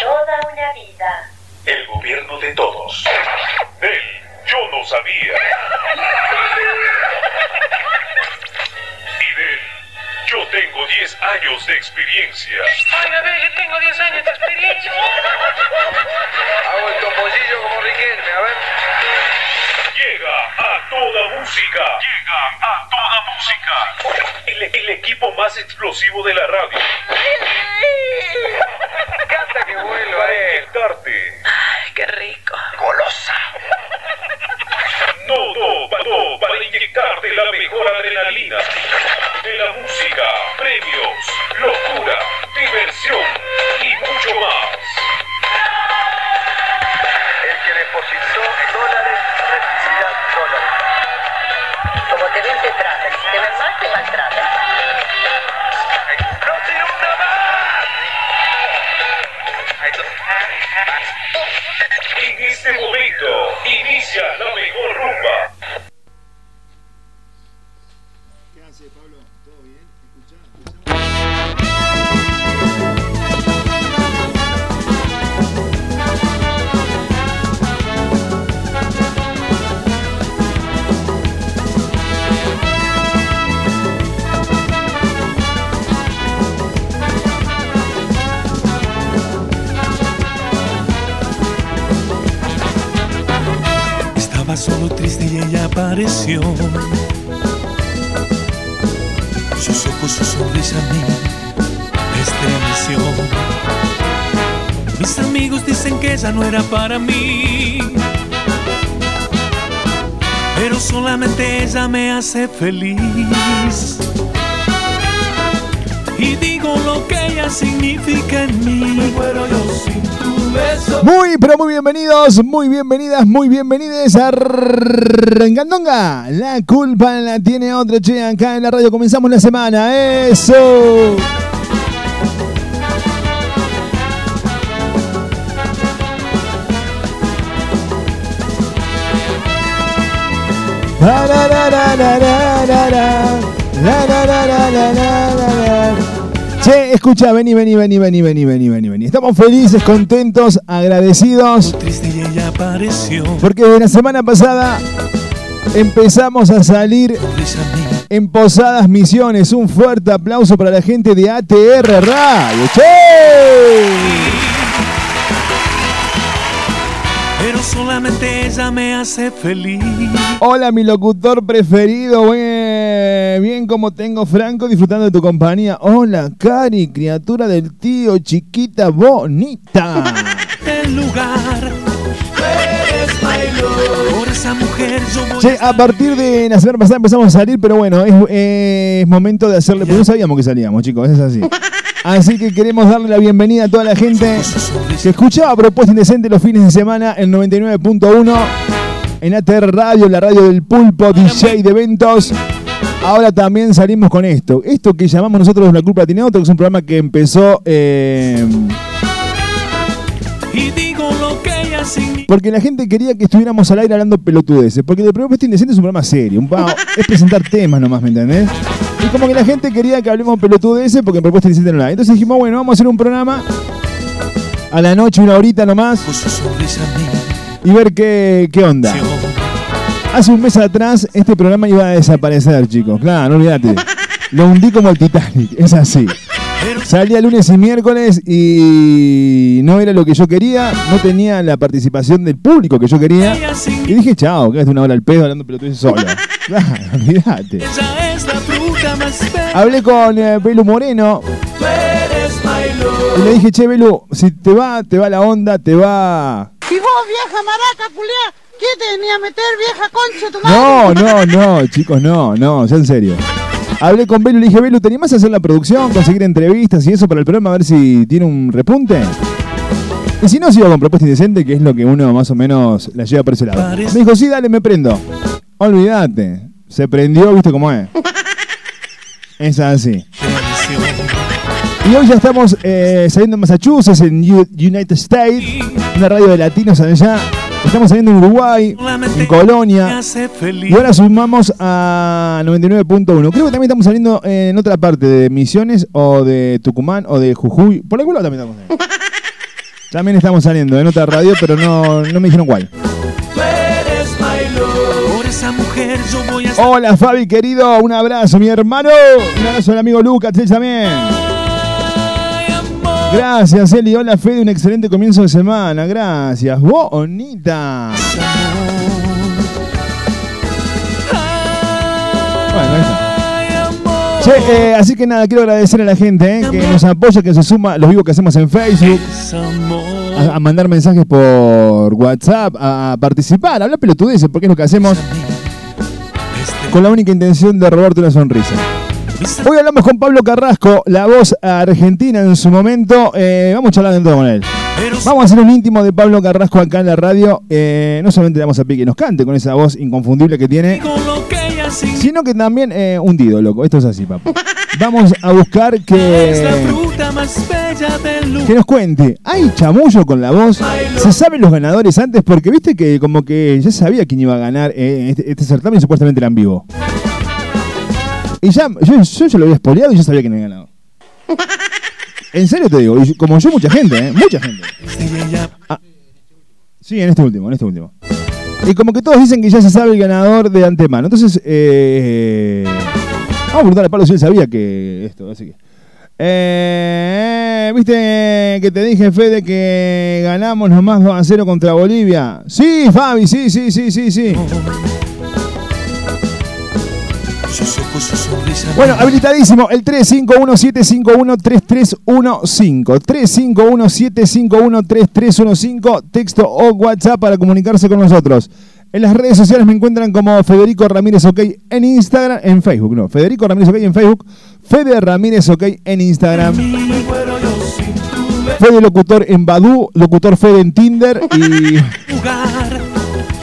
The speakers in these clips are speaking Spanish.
Toda una vida. El gobierno de todos. Él, yo no sabía. Y de él, yo tengo 10 años de experiencia. Ay, a ver, yo tengo 10 años de experiencia. Hago el topollillo como Riquelme, a ver. Llega a toda música. Llega a toda música. El, el equipo más explosivo de la radio. Canta que vuelva, Para eh. inyectarte. Ay, qué rico. Golosa. Todo, todo para mejor adrenalina. De la música, premios, locura, no era para mí. Pero solamente ella me hace feliz. Y digo lo que ella significa en mí. Yo sin tu beso. Muy, pero muy bienvenidos, muy bienvenidas, muy bienvenides a Rengandonga. La culpa la tiene otro che acá en la radio. Comenzamos la semana. Eso. Che, escucha, vení, vení, vení, vení, vení, vení, vení, vení. Estamos felices, contentos, agradecidos. Porque de la semana pasada empezamos a salir en Posadas Misiones. Un fuerte aplauso para la gente de ATR Radio. ¡Che! Pero solamente ella me hace feliz. Hola, mi locutor preferido. Bien, bien como tengo Franco disfrutando de tu compañía. Hola, Cari, criatura del tío, chiquita bonita. El lugar. Por esa mujer yo voy Che, a partir de la semana pasada empezamos a salir, pero bueno, es, es momento de hacerle. Porque no sabíamos que salíamos, chicos, es así. Así que queremos darle la bienvenida a toda la gente que escuchaba Propuesta Indecente los fines de semana en 99.1 en ATR Radio, la radio del pulpo, DJ de eventos. Ahora también salimos con esto. Esto que llamamos nosotros La Culpa Tiene Otro, que es un programa que empezó. eh, y digo lo que ella significa. Porque la gente quería que estuviéramos al aire hablando pelotudeces. Porque el Propuesta Indecente es un programa serio. Un es presentar temas nomás, ¿me entendés? Y como que la gente quería que hablemos pelotudeces porque en Propuesta Indecente no la hay. Entonces dijimos, bueno, vamos a hacer un programa a la noche, una horita nomás, y ver qué, qué onda. Hace un mes atrás este programa iba a desaparecer, chicos. Claro, no olvídate. Lo hundí como el Titanic, es así. Salía lunes y miércoles y no era lo que yo quería, no tenía la participación del público que yo quería. Y dije, chao, quédate una hora al pedo hablando pelotudeces solo. Claro, olvídate. Es. Hablé con eh, Belu Moreno y le dije, che, Belu, si te va, te va la onda, te va... Y vos, vieja maraca, culiá, ¿quién te venía a meter, vieja concha tu madre? No, no, no, chicos, no, no, ya en serio. Hablé con Belu y le dije, Belu, ¿te animás a hacer la producción, conseguir entrevistas y eso para el programa, a ver si tiene un repunte? Y si no, sigo con Propuesta Indecente, que es lo que uno más o menos la lleva por ese lado. Me dijo, sí, dale, me prendo. Olvídate, se prendió, viste cómo es. Es así. Y hoy ya estamos eh, saliendo en Massachusetts, en U- United States, una radio de latinos allá. Estamos saliendo en Uruguay, en Colonia. Y ahora sumamos a 99.1. Creo que también estamos saliendo en otra parte de Misiones o de Tucumán o de Jujuy. Por algún lado también estamos saliendo. También estamos saliendo en otra radio, pero no, no me dijeron cuál. Hola Fabi, querido. Un abrazo, mi hermano. Un abrazo al amigo Lucas, él también. Gracias, Eli. Hola, Fede. Un excelente comienzo de semana. Gracias. Bonita. Bueno, ahí está. Che, eh, así que nada, quiero agradecer a la gente eh, que nos apoya, que se suma los vivos que hacemos en Facebook, a, mandar mensajes por WhatsApp, a participar, a hablar pelotudeces, porque es lo que hacemos con la única intención de robarte una sonrisa. Hoy hablamos con Pablo Carrasco, la voz argentina en su momento. Eh, vamos a charlar dentro con él. Vamos a hacer un íntimo de Pablo Carrasco acá en la radio. Eh, no solamente le damos a Pique que nos cante con esa voz inconfundible que tiene, sino que también eh, hundido, loco. Esto es así, papu. Vamos a buscar que, que nos cuente. ¿Hay chamullo con la voz? ¿Se saben los ganadores antes? Porque viste que como que ya sabía quién iba a ganar eh, este, este certamen y supuestamente era en vivo. Y ya, yo, yo ya lo había espoleado y ya sabía quién había ganado. En serio te digo, y como yo, mucha gente, ¿eh? Mucha gente. Sí, ella Sí, en este último, en este último. Y como que todos dicen que ya se sabe el ganador de antemano. Entonces, eh, vamos a preguntarle a Pablo si él sabía que esto, así que. Eh, ¿Viste que te dije, Fede, que ganamos nomás 2 a 0 contra Bolivia? Sí, Fabi, sí, sí, sí, sí, sí. Bueno, habilitadísimo el 351-751-3315. 351-751-3315. Texto o WhatsApp para comunicarse con nosotros. En las redes sociales me encuentran como Federico Ramírez OK en Instagram, en Facebook, no. Federico Ramírez OK en Facebook. Fede Ramírez OK en Instagram. Fede Locutor en Badu, Locutor Fede en Tinder y. lugar.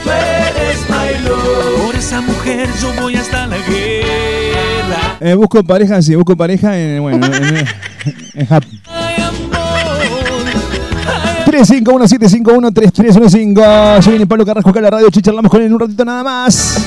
Eres my love. Por esa mujer yo voy guerra. Eh, busco pareja, sí, busco pareja en. Bueno, en, en, en Hap. Ay, amor. Ay, 351-751-3315. Ya viene Pablo Carrasco acá a la radio. Charlamos con él en un ratito nada más.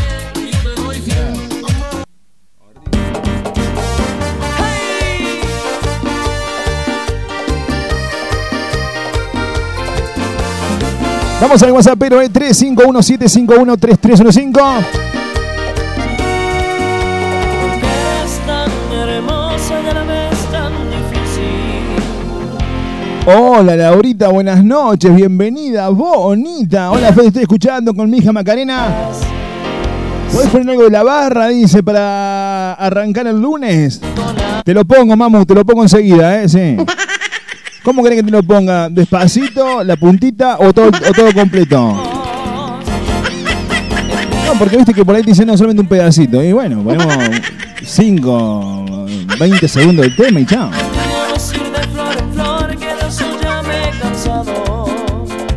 Vamos al WhatsApp, pero es 351-751-3315. Es tan hermosa y a la vez tan difícil. Hola Laurita, buenas noches, bienvenida, bonita. Hola Fede, estoy escuchando con mi hija Macarena. ¿Podés poner algo de la barra, dice, para arrancar el lunes? Te lo pongo, mamu, te lo pongo enseguida, ¿eh? Sí. ¿Cómo querés que te lo ponga? ¿Despacito, la puntita o todo, o todo completo? No, porque viste que por ahí te dicen solamente un pedacito. Y bueno, ponemos 5, 20 segundos del tema y chao.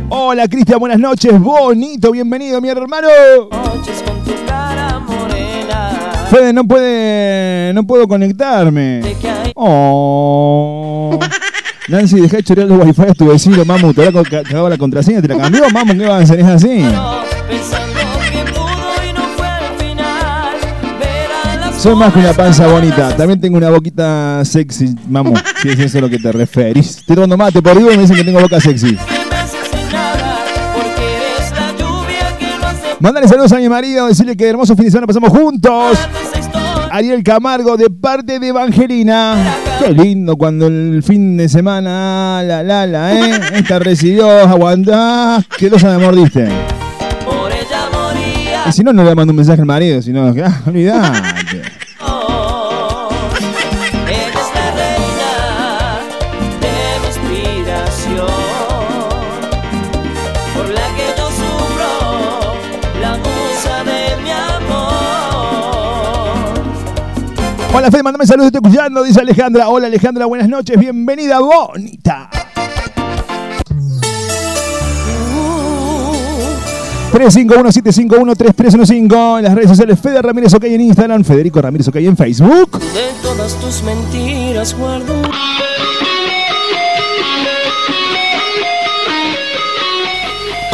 Hola Cristian, buenas noches, bonito, bienvenido mi hermano. Fede, no puede, no puedo conectarme. Oh. Nancy, dejá de chorear los wifi a tu vecino, mamu. Te habrá cagado la contraseña, te la cambió, mamu. ¿Qué va a hacer? Es así. Soy más que una panza bonita. También tengo una boquita sexy, mamu. Si es eso a lo que te referís. Estoy tomando mate por Dios me dicen que tengo boca sexy. Mándale saludos a mi marido, decirle que hermoso fin de semana pasamos juntos. Ariel Camargo de parte de Evangelina. Qué lindo cuando el fin de semana, la la la, eh. Esta recibió, aguantá, que los me mordiste. Por ella moría. Y si no, no le mando un mensaje al marido, si no, ah. Hola Fede, mandame saludos, estoy escuchando, dice Alejandra. Hola Alejandra, buenas noches, bienvenida, bonita. 351-751-3315 en las redes sociales Fede Ramírez OK en Instagram, Federico Ramírez OK en Facebook. De todas tus mentiras guardo.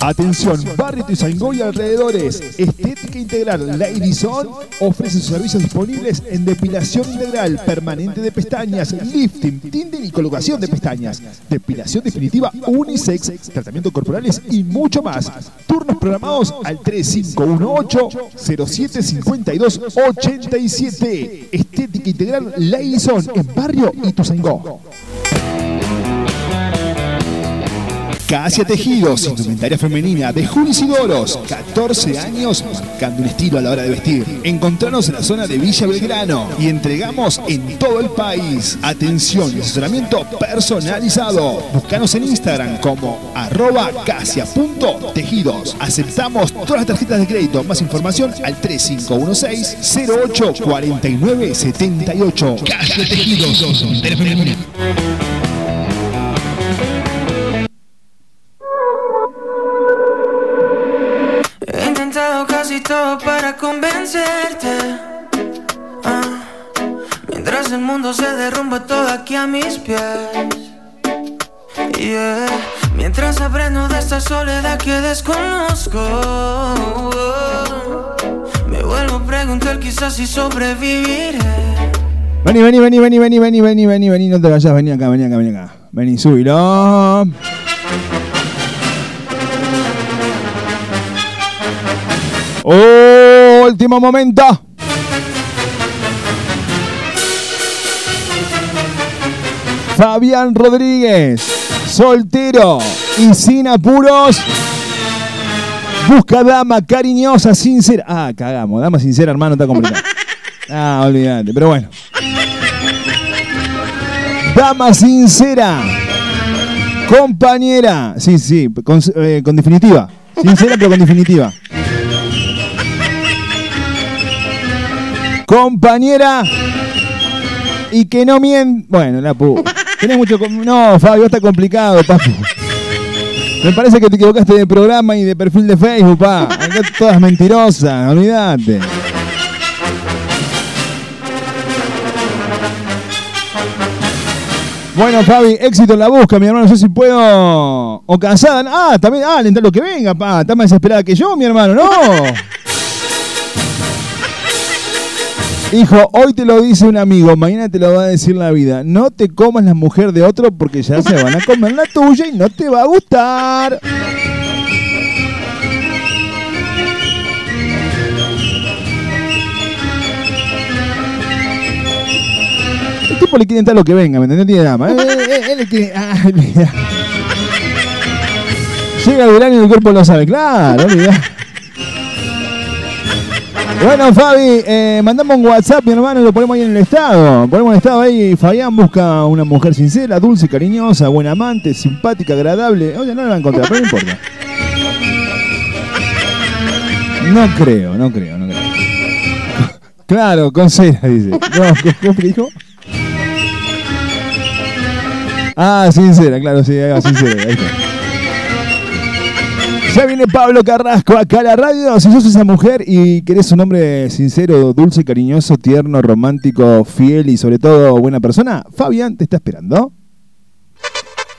Atención, Barrio Tuzangó y alrededores. Estética Integral Lady-Son ofrece sus servicios disponibles en depilación integral, permanente de pestañas, lifting, tinding y colocación de pestañas, depilación definitiva unisex, tratamientos corporales y mucho más. Turnos programados al 3518-075287. Estética Integral Lady-Son en Barrio Ituzaingó. Casia Tejidos, indumentaria femenina de Juli Sidoros, 14 años marcando un estilo a la hora de vestir. Encontranos en la zona de Villa Belgrano y entregamos en todo el país. Atención y asesoramiento personalizado. Búscanos en Instagram como arroba casia.tejidos. Aceptamos todas las tarjetas de crédito. Más información al 3516 08 49 78. Casia Tejidos, para convencerte. Ah, mientras el mundo se derrumba todo aquí a mis pies. Yeah. Mientras aprendo de esta soledad que desconozco. Me vuelvo a preguntar quizás si sobreviviré. Vení, vení, vení, vení, vení, vení, vení, vení, vení, no te vayas, vení acá, vení acá, vení acá. Vení, subilo. Último momento. Fabián Rodríguez, soltero y sin apuros. Busca dama cariñosa, sincera. Ah, cagamos. Dama sincera, hermano, está complicado. Ah, olvídate, pero bueno. Dama sincera. Compañera. Sí, sí, con, eh, con definitiva. Sincera, pero con definitiva. Compañera. Y que no miente. Bueno, la pu. Tenés mucho. No, Fabio, está complicado, papu. Me parece que te equivocaste de programa y de perfil de Facebook, pa. Acá todas mentirosas, olvídate. Bueno, Fabi, éxito en la busca, mi hermano. No sé si puedo. O casada. Ah, también. Ah, alenta lo que venga, pa. Está más desesperada que yo, mi hermano. No. Hijo, hoy te lo dice un amigo, mañana te lo va a decir la vida. No te comas la mujer de otro porque ya se van a comer la tuya y no te va a gustar. El tipo le quiere entrar lo que venga, ¿me entendés? No tiene drama. Eh, eh, eh, él quiere- ah, olvidá. Llega el verano y el cuerpo lo sabe, claro, olvidá. Bueno, Fabi, eh, mandamos un WhatsApp, mi hermano, y lo ponemos ahí en el estado. Ponemos en el estado ahí. Fabián busca una mujer sincera, dulce, cariñosa, buena amante, simpática, agradable. Oye, no la va a encontrar, pero no importa. No creo, no creo, no creo. Claro, con cera, dice. No, ¿cómo dijo? Ah, sincera, claro, sí, va, sincera. Ahí está. Ya viene Pablo Carrasco acá a la radio. Si sos esa mujer y querés un hombre sincero, dulce, cariñoso, tierno, romántico, fiel y sobre todo buena persona, Fabián te está esperando.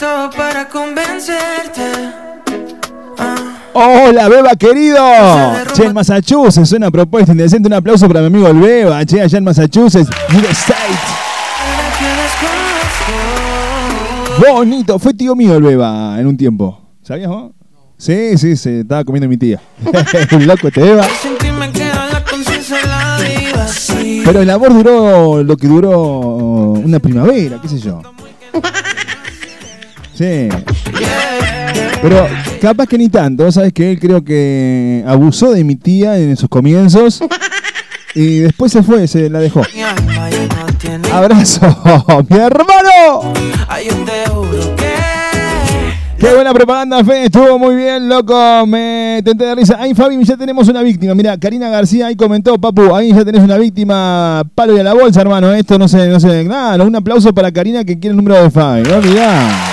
Todo para convencerte. Hola, Beba querido. Che, en Massachusetts, suena propuesta indecente. Un aplauso para mi amigo el Beba. Che, allá en Massachusetts, New State. Bonito, fue tío mío el Beba en un tiempo. ¿Sabías vos? Sí, sí, se estaba comiendo mi tía. El loco este Beba. Pero el amor duró lo que duró una primavera, qué sé yo. Sí. Pero capaz que ni tanto, ¿sabes que Él creo que abusó de mi tía en sus comienzos y después se fue, se la dejó. ¡Abrazo, mi hermano! ¡Qué buena propaganda, Fe! Estuvo muy bien, loco. Me tenté de risa. Ay, Fabi, ya tenemos una víctima. Mira, Karina García ahí comentó, papu, ahí ya tenés una víctima. Palo y a la bolsa, hermano. Esto no sé, no sé. Nada, un aplauso para Karina que quiere el número de Fabi. No.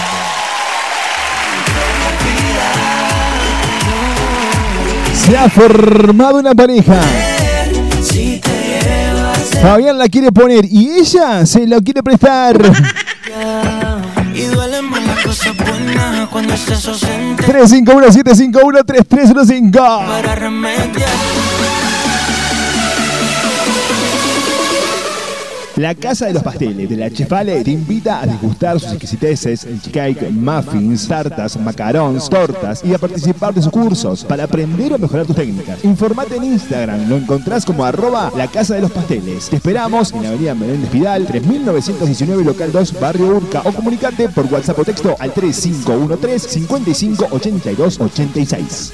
Se ha formado una pareja. Fabián la quiere poner y ella se lo quiere prestar. 351-751-3305 La Casa de los Pasteles de la Chefale te invita a degustar sus exquisiteces, el cheesecake, muffins, tartas, macarons, tortas y a participar de sus cursos para aprender o mejorar tus técnicas. Informate en Instagram, lo encontrás como arroba la Casa de los Pasteles. Te esperamos en la avenida Menéndez Vidal, 3919 local 2, barrio Urca o comunicate por WhatsApp o texto al 3513 55 82 86.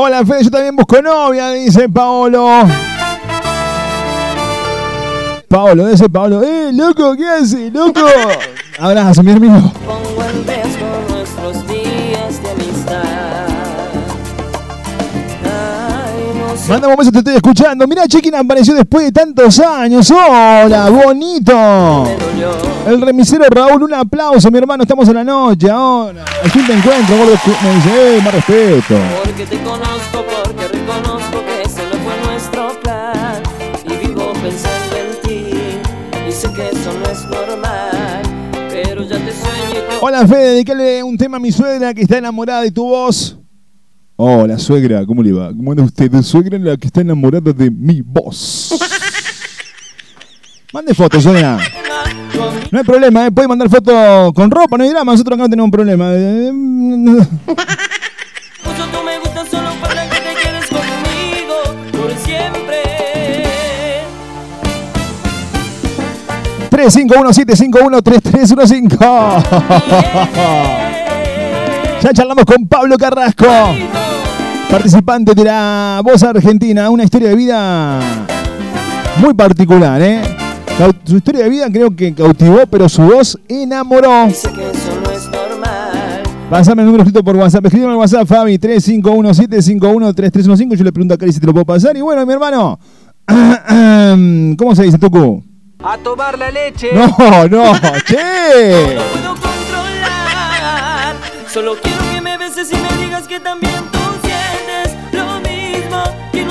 Hola Fede, yo también busco novia, dice Paolo. Paolo, dice Paolo. ¡Eh, loco! ¿Qué hace, loco? Abrazo, mi hermano. Ay, no sé. Manda un beso, te estoy escuchando. Mirá, che, quién apareció después de tantos años. ¡Hola, bonito! El remisero Raúl, un aplauso, mi hermano. Estamos en la noche ahora. Al fin te encuentro, gordo. Me dice, eh, más respeto. Porque te conozco, porque reconozco que ese no fue nuestro plan. Y vivo pensando en ti. Y sé que eso no es normal. Pero ya te sueño y te Hola, Fede, dedícale un tema a mi suegra que está enamorada de tu voz. Hola, suegra, ¿cómo le va? ¿Cómo anda usted? Suegra la que está enamorada de mi voz. Mande fotos, suegra. No hay problema, ¿eh? puede mandar fotos con ropa, no hay drama. Nosotros acá no tenemos problema. Eh, Mucho tú me gustas solo para que te quedes conmigo por siempre. 351-751-3315. Ya charlamos con Pablo Carrasco. Participante de la voz argentina, una historia de vida muy particular, ¿eh? Su historia de vida creo que cautivó, pero su voz enamoró. Dice que eso no es normal. Pásame el número escrito por WhatsApp. Escríbeme al WhatsApp, Fabi, 3517513315. Yo le pregunto a Cari si te lo puedo pasar. Y bueno, mi hermano, ¿cómo se dice, Tucu? A tomar la leche. No, no, che. No puedo controlar. Solo quiero que me beses y me digas que también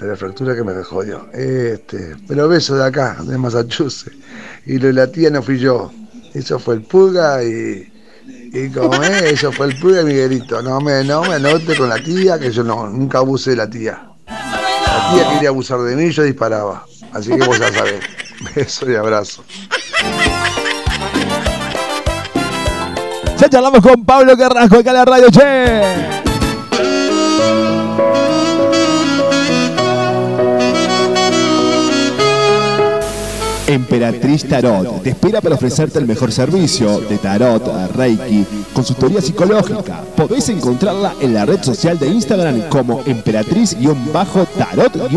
De la fractura que me jodió. Este, pero beso de acá, de Massachusetts. Y lo de la tía no fui yo. Eso fue el pulga y. Y como es, eso fue el pulga y Miguelito. No me, no me anote con la tía, que yo no, nunca abusé de la tía. La tía quería abusar de mí, yo disparaba. Así que vos ya sabés. Beso y abrazo. Ya charlamos con Pablo Carrasco acá en la radio, che. Emperatriz Tarot te espera para ofrecerte el mejor servicio de tarot, reiki, consultoría psicológica. Podés encontrarla en la red social de Instagram como emperatriz-tarot-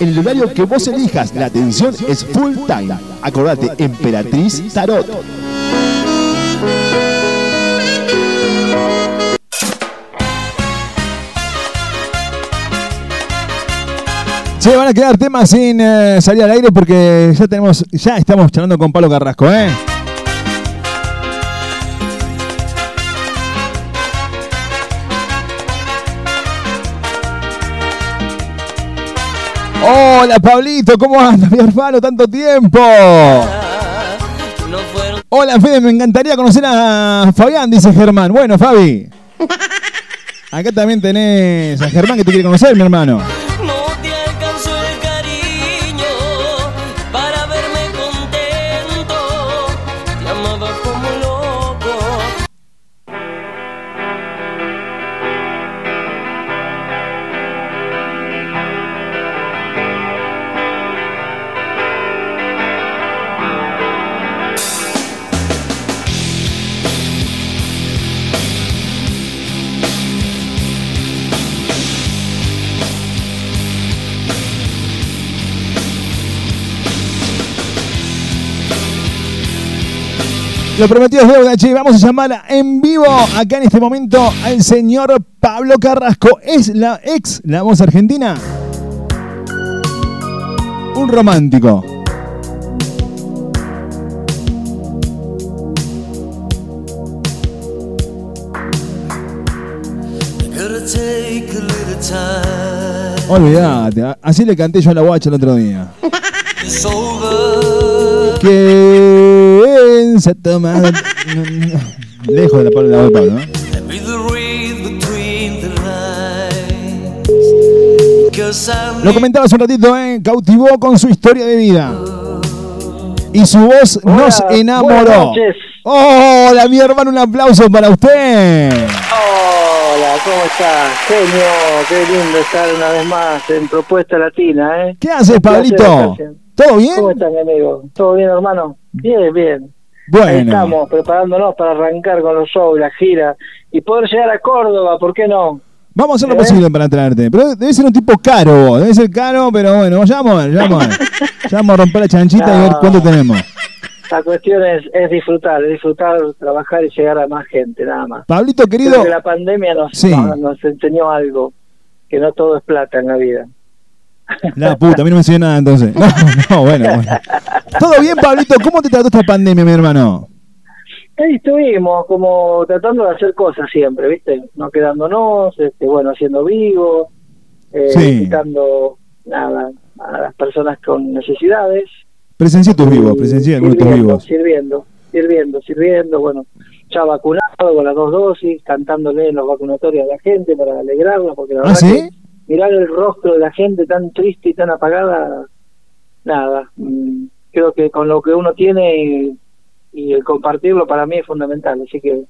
en el horario que vos elijas. La atención es full time. Acordate, Emperatriz Tarot. Se van a quedar temas sin eh, salir al aire porque ya tenemos, ya estamos charlando con Pablo Carrasco, ¿eh? Hola Pablito, ¿cómo andas, mi hermano? Tanto tiempo. Hola Fede, me encantaría conocer a Fabián, dice Germán. Bueno, Fabi. Acá también tenés a Germán que te quiere conocer, mi hermano. Lo prometido es deuda, che. Vamos a llamar en vivo acá en este momento al señor Pablo Carrasco. Es la ex, la voz argentina. Un romántico. Olvídate, así le canté yo a la guacha el otro día. Que se toma. Lejos de la palabra de Pablo, ¿no? Be the read between the lines. Cause I'm Lo comentaba hace un ratito, ¿eh? Cautivó con su historia de vida. Y su voz nos enamoró. Hola, mi hermano, un aplauso para usted. Hola, ¿cómo estás? Genio, qué lindo estar una vez más en Propuesta Latina, ¿eh? ¿Qué haces, Pablito? gracias. ¿Todo bien? ¿Cómo estás, mi amigo? ¿Todo bien, hermano? Bien, bien. Ahí Bueno, estamos preparándonos para arrancar con los shows, la gira y poder llegar a Córdoba, ¿por qué no? vamos a hacer lo ¿Eh? posible para traerte. Pero debe ser un tipo caro, vos, debe ser caro, pero bueno, ya vamos a ver, ya vamos a ver. Ya vamos a romper la chanchita y ver No. cuánto tenemos. La cuestión es, es disfrutar, es disfrutar, trabajar y llegar a más gente, nada más. Pablito, querido, Creo que la pandemia nos, Sí. nos, nos enseñó algo, que no todo es plata en la vida. La puta, a mí no me enseñó nada entonces. No, no, bueno, bueno. ¿Todo bien, Pablito? ¿Cómo te trató esta pandemia, mi hermano? Ahí estuvimos como tratando de hacer cosas siempre, ¿viste? No quedándonos, este, bueno, haciendo vivo, eh, Sí. visitando nada, a las personas con necesidades. Presencié tus vivos, presencié algunos tus vivos. sirviendo, sirviendo, sirviendo, bueno, ya vacunado con las dos dosis, cantándole en los vacunatorios a la gente para alegrarla, porque la ¿Ah, verdad sí? que mirar el rostro de la gente tan triste y tan apagada, nada. mm, Creo que con lo que uno tiene y, y el compartirlo para mí es fundamental. Así que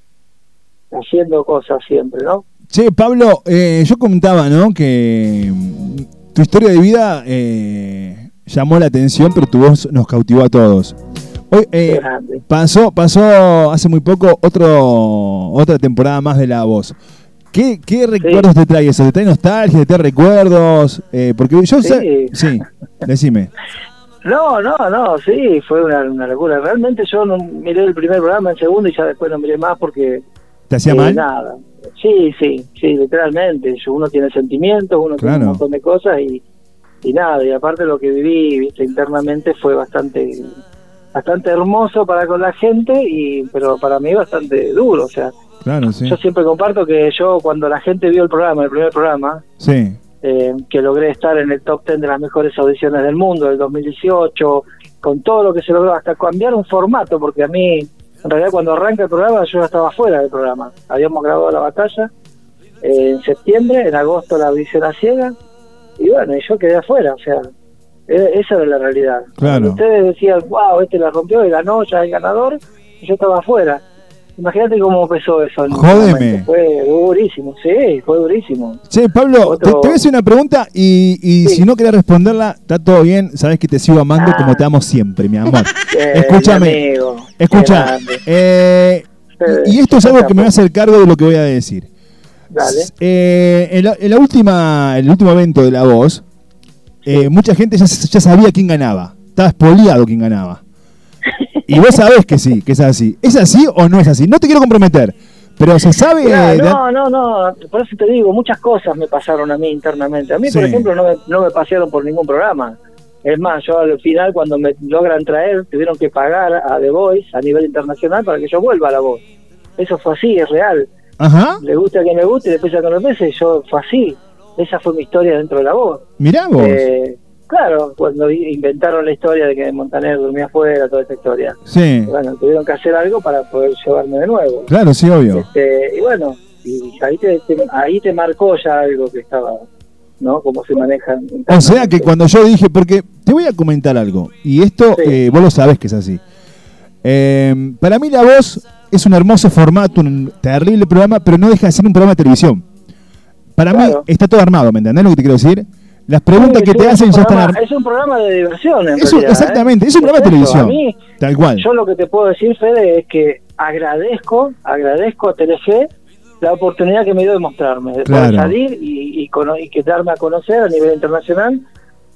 haciendo cosas siempre, ¿no? Che, Pablo, eh, yo comentaba, ¿no? Que mm, tu historia de vida eh, llamó la atención, pero tu voz nos cautivó a todos. Hoy, eh, pasó, pasó hace muy poco otro, otra temporada más de La Voz. ¿Qué, qué recuerdos te trae eso? ¿Te trae nostalgia? ¿Te trae recuerdos? Eh, porque yo sé... Sí, decime. No, no, no, sí, fue una, una locura. Realmente yo no miré el primer programa, el segundo y ya después no miré más porque... ¿Te hacía eh, mal? Nada. Sí, sí, sí, literalmente. Uno tiene sentimientos, uno tiene un montón de cosas y, y nada. Y aparte lo que viví viste, internamente fue bastante bastante hermoso para con la gente, y pero para mí bastante duro. O sea, Claro, sí. yo siempre comparto que yo cuando la gente vio el programa, el primer programa, Sí. eh, que logré estar en el top 10 de las mejores audiciones del mundo del 2018, con todo lo que se logró, hasta cambiar un formato, porque a mí, en realidad cuando arranca el programa yo ya estaba fuera del programa. Habíamos grabado la batalla eh, en septiembre, en agosto la audición a ciega, y bueno, y yo quedé afuera, o sea, e- esa era la realidad. Claro. Ustedes decían, wow, este la rompió y ganó, ya el ganador, y yo estaba afuera. Imagínate cómo empezó eso. Jódeme. Fue durísimo, sí, fue durísimo. Che, Pablo, te, Otro- te voy a hacer una pregunta y, y si no querés responderla, está todo bien. Sabes que te sigo amando como te amo siempre, mi amor. Eh, Escúchame. Escucha. eh, y, esto es algo que me va a hacer cargo de lo que voy a decir. Dale. Eh, en, la, en la última, el último evento de La Voz, eh, mucha gente ya, ya sabía quién ganaba. Estaba espoliado quién ganaba. Y vos sabés que sí, que es así. ¿Es así o no es así? No te quiero comprometer, pero se sabe... Mirá, eh, no, no, no, por eso te digo, muchas cosas me pasaron a mí internamente. A mí, por ejemplo, no me, no me pasearon por ningún programa. Es más, yo al final, cuando me logran traer, tuvieron que pagar a The Voice a nivel internacional para que yo vuelva a la voz. Eso fue así, es real. Ajá. Le gusta a quien le guste, después ya con los meses, yo fue así. Esa fue mi historia dentro de la voz. Mirá vos. Eh, claro, cuando inventaron la historia de que Montaner dormía afuera, toda esta historia. Sí. Bueno, tuvieron que hacer algo para poder llevarme de nuevo. Claro, sí, obvio. Este, y bueno, y ahí te, te- ahí te marcó ya algo que estaba, ¿no? Cómo se manejan. O sea que cuando yo dije, porque te voy a comentar algo, y esto eh, vos lo sabés que es así. Eh, para mí La Voz es un hermoso formato, un terrible programa, pero no deja de ser un programa de televisión. Para mí está todo armado, ¿me entendés lo que te quiero decir? Las preguntas que sí, te es hacen un ya están. Es un programa de diversión, en Eso- realidad, ¿eh? exactamente, es un programa de televisión. a mí, Tal cual. Yo lo que te puedo decir, Fede, es que agradezco, agradezco a Telefe la oportunidad que me dio de mostrarme, de Claro. poder salir y, y, cono- y que darme a conocer a nivel internacional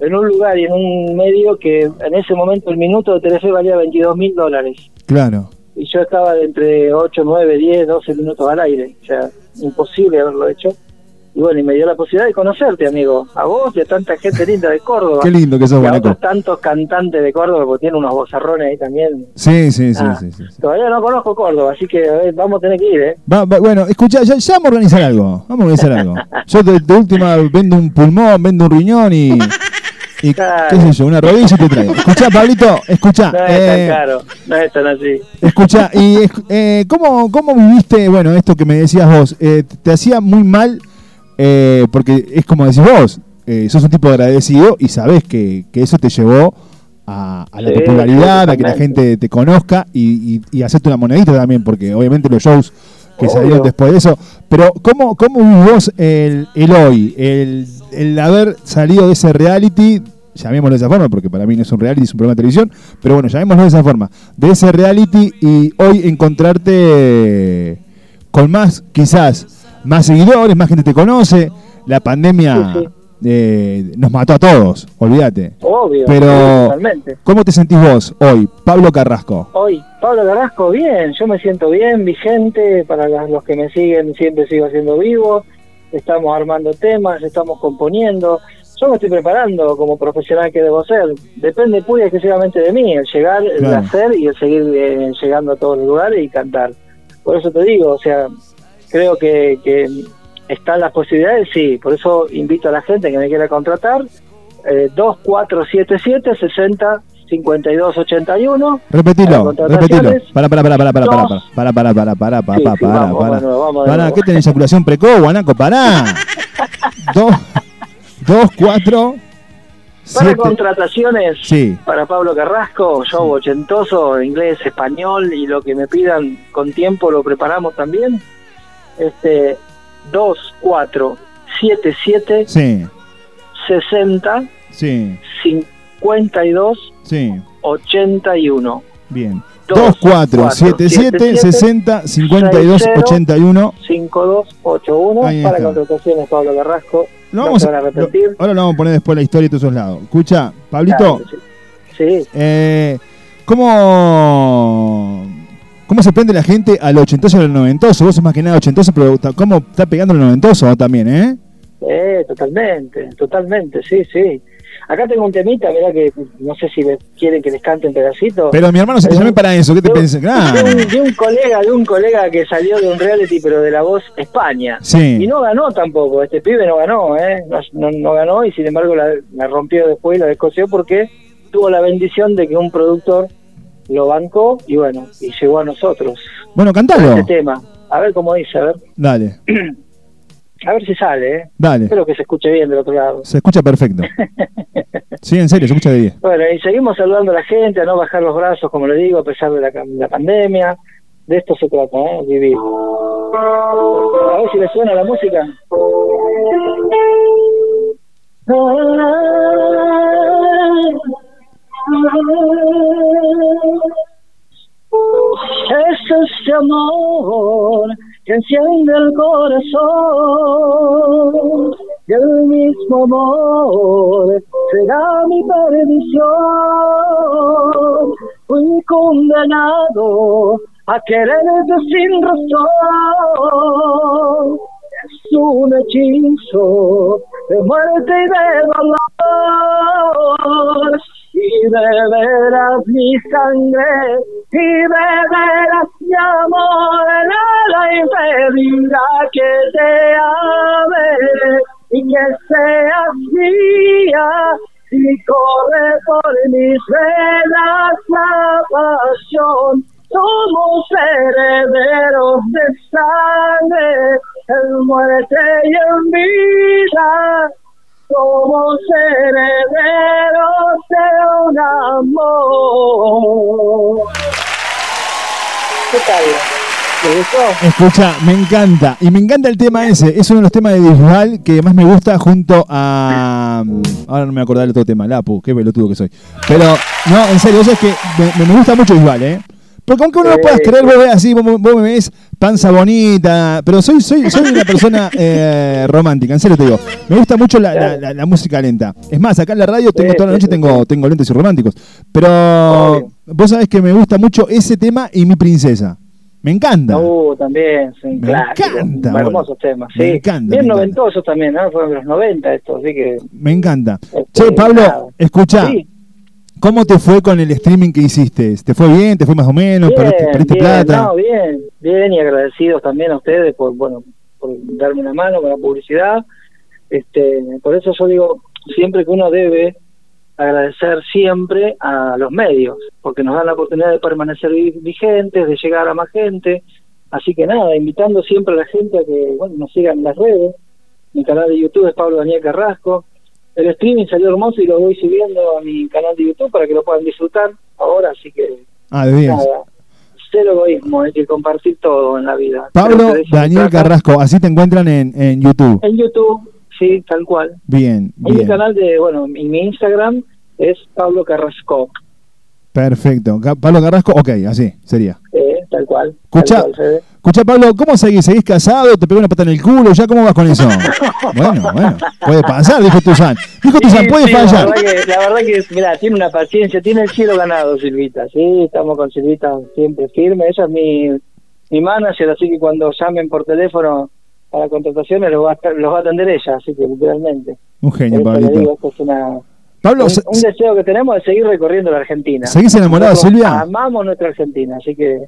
en un lugar y en un medio que en ese momento el minuto de Telefe valía 22 mil dólares. Claro. y yo estaba de entre 8, 9, 10, 12 minutos al aire. O sea, imposible haberlo hecho. Y bueno, y me dio la posibilidad de conocerte, amigo. A vos y a tanta gente linda de Córdoba. Qué lindo que sos, y a otros tantos cantantes de Córdoba, porque tiene unos bozarrones ahí también. Sí, sí, sí, Ah, sí, sí. Todavía no conozco Córdoba, así que ver, vamos a tener que ir, ¿eh? Va- va- bueno, escucha, ya, ya vamos a organizar algo. Vamos a organizar algo. Yo de, de última vendo un pulmón, vendo un riñón y. y qué sé yo, una rodilla y te traigo. Escucha, Pablito, escucha. No es eh, tan caro, no es tan así. Escucha, y eh, ¿cómo, ¿cómo viviste, bueno, esto que me decías vos? Eh, ¿Te hacía muy mal? Eh, porque es como decís vos, eh, sos un tipo agradecido y sabés que, que eso te llevó a, a la Sí, popularidad, a que la gente te conozca y, y, y hacerte una monedita también, porque obviamente los shows que Obvio. salieron después de eso. Pero, ¿cómo, cómo vos el, el hoy? El, el haber salido de ese reality, llamémoslo de esa forma, porque para mí no es un reality, es un programa de televisión, pero bueno, llamémoslo de esa forma, de ese reality y hoy encontrarte con más, quizás, más seguidores, más gente te conoce. La pandemia Sí, sí. eh, nos mató a todos, olvídate. Obvio, Pero, totalmente. ¿cómo te sentís vos hoy, Pablo Carrasco? Hoy, Pablo Carrasco, bien, yo me siento bien, vigente, para los que me siguen siempre sigo siendo vivo, estamos armando temas, estamos componiendo, yo me estoy preparando como profesional que debo ser, depende pura y exclusivamente de mí, el llegar, el hacer y el seguir eh, llegando a todos los lugares y cantar. Por eso te digo, o sea, creo que, que están las posibilidades, sí, por eso invito a la gente que me quiera contratar, eh, 2477 60 52 81 Repetilo, Para repetilo. Para, para, para, para, para, para, dos. para, para, para, para, para, Sí, para, sí, para, vamos, para. vamos nuevo. ¿qué tenés eyaculación precoz, guanaco? Pará. Dos. 24 Para 7 contrataciones, Sí. para Pablo Carrasco, show ochentoso, inglés, español y lo que me pidan con tiempo lo preparamos también. Este 2477 Sí, 60 sí, 52 sí. 81. Bien. 2, 24 77 60 52 81. 5281 Ahí para contrataciones Pablo Carrasco. Lo no vamos se a, van a lo- repetir. ahora lo vamos a poner después la historia de todos esos lados. Escucha, Pablito, Claro, sí. Sí. eh, ¿cómo, ¿cómo se prende la gente al ochentoso y al noventoso? Vos sos más que nada ochentoso, pero ¿cómo está pegando el noventoso también, eh? Eh, totalmente, totalmente, sí, sí. Acá tengo un temita, mira que no sé si quieren que les cante un pedacito. Pero mi hermano se te llamé para eso, ¿qué te pensás? Claro. De un, de un colega, de un colega que salió de un reality, pero de la voz España. Sí. Y no ganó tampoco, este pibe no ganó, ¿eh? No, no- no ganó y sin embargo la, la rompió después y la descoció porque tuvo la bendición de que un productor lo bancó y bueno, y llegó a nosotros. Bueno, cantalo. Este tema. A ver cómo dice, a ver. Dale, A ver si sale, ¿eh? dale. Espero que se escuche bien del otro lado. Se escucha perfecto. Sí, en serio, se escucha de 10. Bueno, y seguimos saludando a la gente, a no bajar los brazos, como le digo, a pesar de la, la pandemia. De esto se trata, ¿eh? Vivir. A ver si le suena la música. Es este amor que enciende el corazón y el mismo amor será mi perdición. Fui condenado a quererte sin razón. Es un hechizo de muerte y de dolor. Y beberás mi sangre y beberás mi amor. Nada impedirá que te ame y que seas mía. Y corre por mis venas la pasión. Somos herederos de sangre, en muerte y en vida. Somos herederos de un amor. ¿Qué tal? ¿Te gustó? Escucha, me encanta. Y me encanta el tema ese. Es uno de los temas de Bisbal que más me gusta junto a. Ahora no me acordé del otro tema, Lapu, qué pelotudo que soy. Pero, no, en serio, eso es que me, me gusta mucho Bisbal, ¿eh? Porque aunque uno no puedas creer, vos ves así, vos, vos me ves panza bonita, pero soy, soy, soy una persona eh, romántica, en serio te digo. Me gusta mucho la, la- la- la música lenta. Es más, acá en la radio tengo toda la noche tengo, tengo lentes y románticos. Pero vos sabés que me gusta mucho ese tema y mi princesa. Me encanta. Uh, también, sí, Me claro. encanta. Hermosos temas, sí. Me encanta, Bien me encanta. noventosos también, ¿no? Fueron los 90 esto, así que... Me encanta. Este, Che, Pablo, escucha. Sí. ¿Cómo te fue con el streaming que hiciste? ¿Te fue bien? ¿Te fue más o menos? ¿Perdiste, perdiste bien, plata? no, bien, bien y agradecidos también a ustedes por, bueno, por darme una mano con la publicidad. Este, por eso yo digo, siempre que uno debe agradecer siempre a los medios, porque nos dan la oportunidad de permanecer vi- vigentes, de llegar a más gente. Así que nada, invitando siempre a la gente a que bueno, nos sigan en las redes. Mi canal de YouTube es Pablo Daniel Carrasco. El streaming salió hermoso y lo voy subiendo a mi canal de YouTube para que lo puedan disfrutar ahora, así que Ah, de 10. nada, cero egoísmo, hay que compartir todo en la vida. Pablo Daniel. Carrasco, así te encuentran en, en YouTube. En YouTube, sí, tal cual. Bien, En mi bien. canal de, bueno, y mi Instagram es Pablo Carrasco, Perfecto. Pablo Carrasco, ok, así sería. eh, tal cual. Escucha, escucha Pablo, ¿cómo seguís? ¿Seguís casado? ¿Te pegó una pata en el culo? ¿Ya cómo vas con eso? bueno, bueno, puede pasar, dijo Tuzán. Dijo Tuzán, Sí, puede sí, fallar. La verdad, que, la verdad que, mira, tiene una paciencia, tiene el cielo ganado, Silvita. Sí, estamos con Silvita siempre firme. Ella es mi, mi manager, así que cuando llamen por teléfono para contrataciones los va a, los va a atender ella, así que literalmente. Un genio, digo, esto es una, Pablo, un, se- un deseo que tenemos de seguir recorriendo la Argentina. ¿Seguís enamorado, Nosotros Silvia? Amamos nuestra Argentina, así que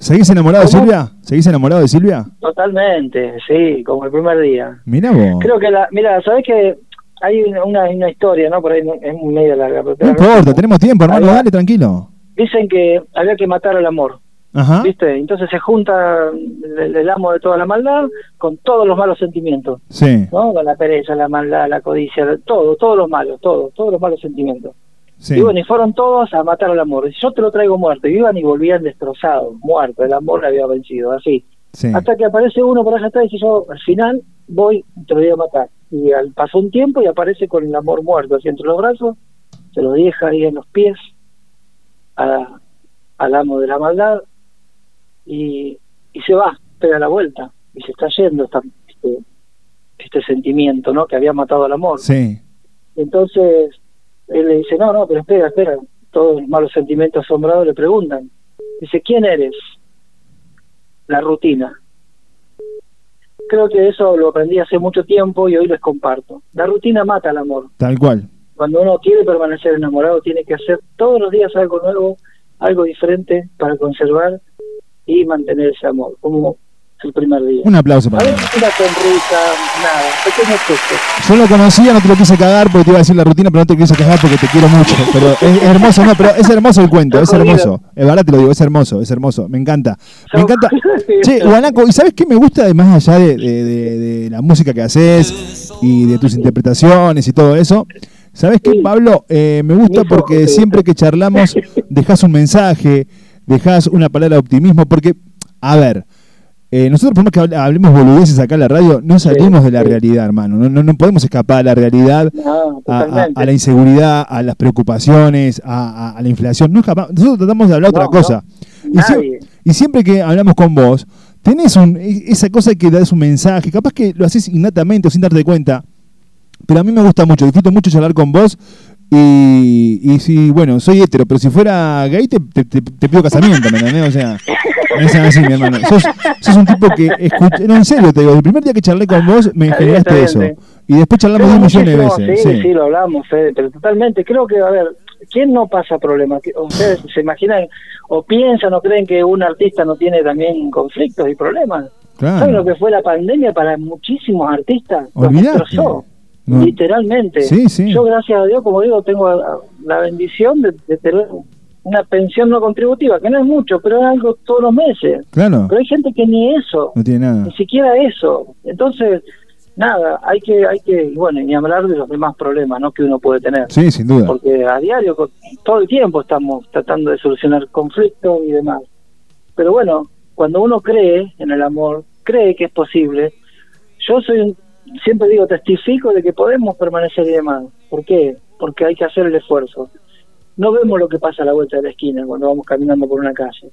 ¿seguís enamorado de. Silvia? ¿Seguís enamorado de Silvia? totalmente, sí, como el primer día. Mira vos. Creo que la, mira, sabes que hay una, historia, ¿no? Por ahí es medio larga, pero No importa, tenemos tiempo, hermano, Había- dale tranquilo. Dicen que había que matar al amor. Ajá. ¿viste? Entonces se junta el, el amo de toda la maldad con todos los malos sentimientos, Sí, ¿no? Con la pereza, la maldad, la codicia, todo, todos los malos, todos, todos los malos sentimientos. Sí. Y bueno, y fueron todos a matar al amor. Yo te lo traigo muerto. Y iban y volvían destrozados, muertos. El amor le había vencido, así. sí. Hasta que aparece uno por allá atrás y dice yo, al final voy y te lo voy a matar. Y al, pasó un tiempo y aparece con el amor muerto, así entre los brazos, se lo deja ahí en los pies a- al amo de la maldad y, y se va, pega la vuelta y se está yendo esta- este, este sentimiento, ¿no? Que había matado al amor. Sí. Entonces él le dice, no, no, pero espera, espera. Todos los malos sentimientos asombrados le preguntan. Dice, ¿quién eres? La rutina. Creo que eso lo aprendí hace mucho tiempo y hoy les comparto. La rutina mata al amor. Tal cual. Cuando uno quiere permanecer enamorado, tiene que hacer todos los días algo nuevo, algo diferente para conservar y mantener ese amor, como el primer día. Un aplauso para él. una sonrisa, nada, pequeños gestos. Yo lo conocía, no te lo quise cagar porque te iba a decir la rutina, pero no te quise cagar porque te quiero mucho. Pero es, es hermoso, no, pero es hermoso el cuento, es hermoso. Es verdad te lo digo, es hermoso, es hermoso. Me encanta. Me encanta. Che, Guanaco, ¿y sabes qué me gusta además allá de, de- de- de la música que haces y de tus interpretaciones y todo eso? ¿Sabes qué, Pablo? Eh, me gusta porque siempre que charlamos dejas un mensaje, dejas una palabra de optimismo, porque, a ver, eh, nosotros por más que hable- hablemos boludeces acá en la radio, no salimos de la realidad, hermano. No, no, no podemos escapar a la realidad, No, a, a- totalmente. a la inseguridad, a las preocupaciones, a, la inflación. No escapa- nosotros tratamos de hablar otra cosa. Y siempre que hablamos con vos, tenés un, e- esa cosa que das un mensaje, capaz que lo haces innatamente o sin darte cuenta, pero a mí me gusta mucho, disfruto mucho charlar con vos. Y, y si, bueno, soy hetero, pero si fuera gay te, te- te- te pido casamiento, ¿me entendés? O sea, no es así, mi hermano. Sos, sos un tipo que escucha, no, en serio te digo, el primer día que charlé con vos me generaste eso. Y después charlamos un millón de veces. Sí, sí. sí, lo hablamos, Fede, pero totalmente. Creo que, a ver, ¿quién no pasa problemas? ¿Qué- ¿Ustedes se imaginan o piensan o creen que un artista no tiene también conflictos y problemas? Claro. ¿Saben lo que fue la pandemia para muchísimos artistas? Olvidate. No. literalmente. Sí, sí. Yo, gracias a Dios, como digo, tengo a- a- la bendición de, de tener una pensión no contributiva, que no es mucho, pero es algo todos los meses. Claro. Pero hay gente que ni eso, No tiene nada. ni siquiera eso. Entonces, nada, hay que, hay que, bueno, ni hablar de los demás problemas, ¿no? Que uno puede tener. Sí, sin duda. Porque a diario, todo el tiempo estamos tratando de solucionar conflictos y demás. Pero bueno, cuando uno cree en el amor, cree que es posible, yo soy un, siempre digo, testifico de que podemos permanecer y demás. ¿Por qué? Porque hay que hacer el esfuerzo. No vemos lo que pasa a la vuelta de la esquina cuando vamos caminando por una calle.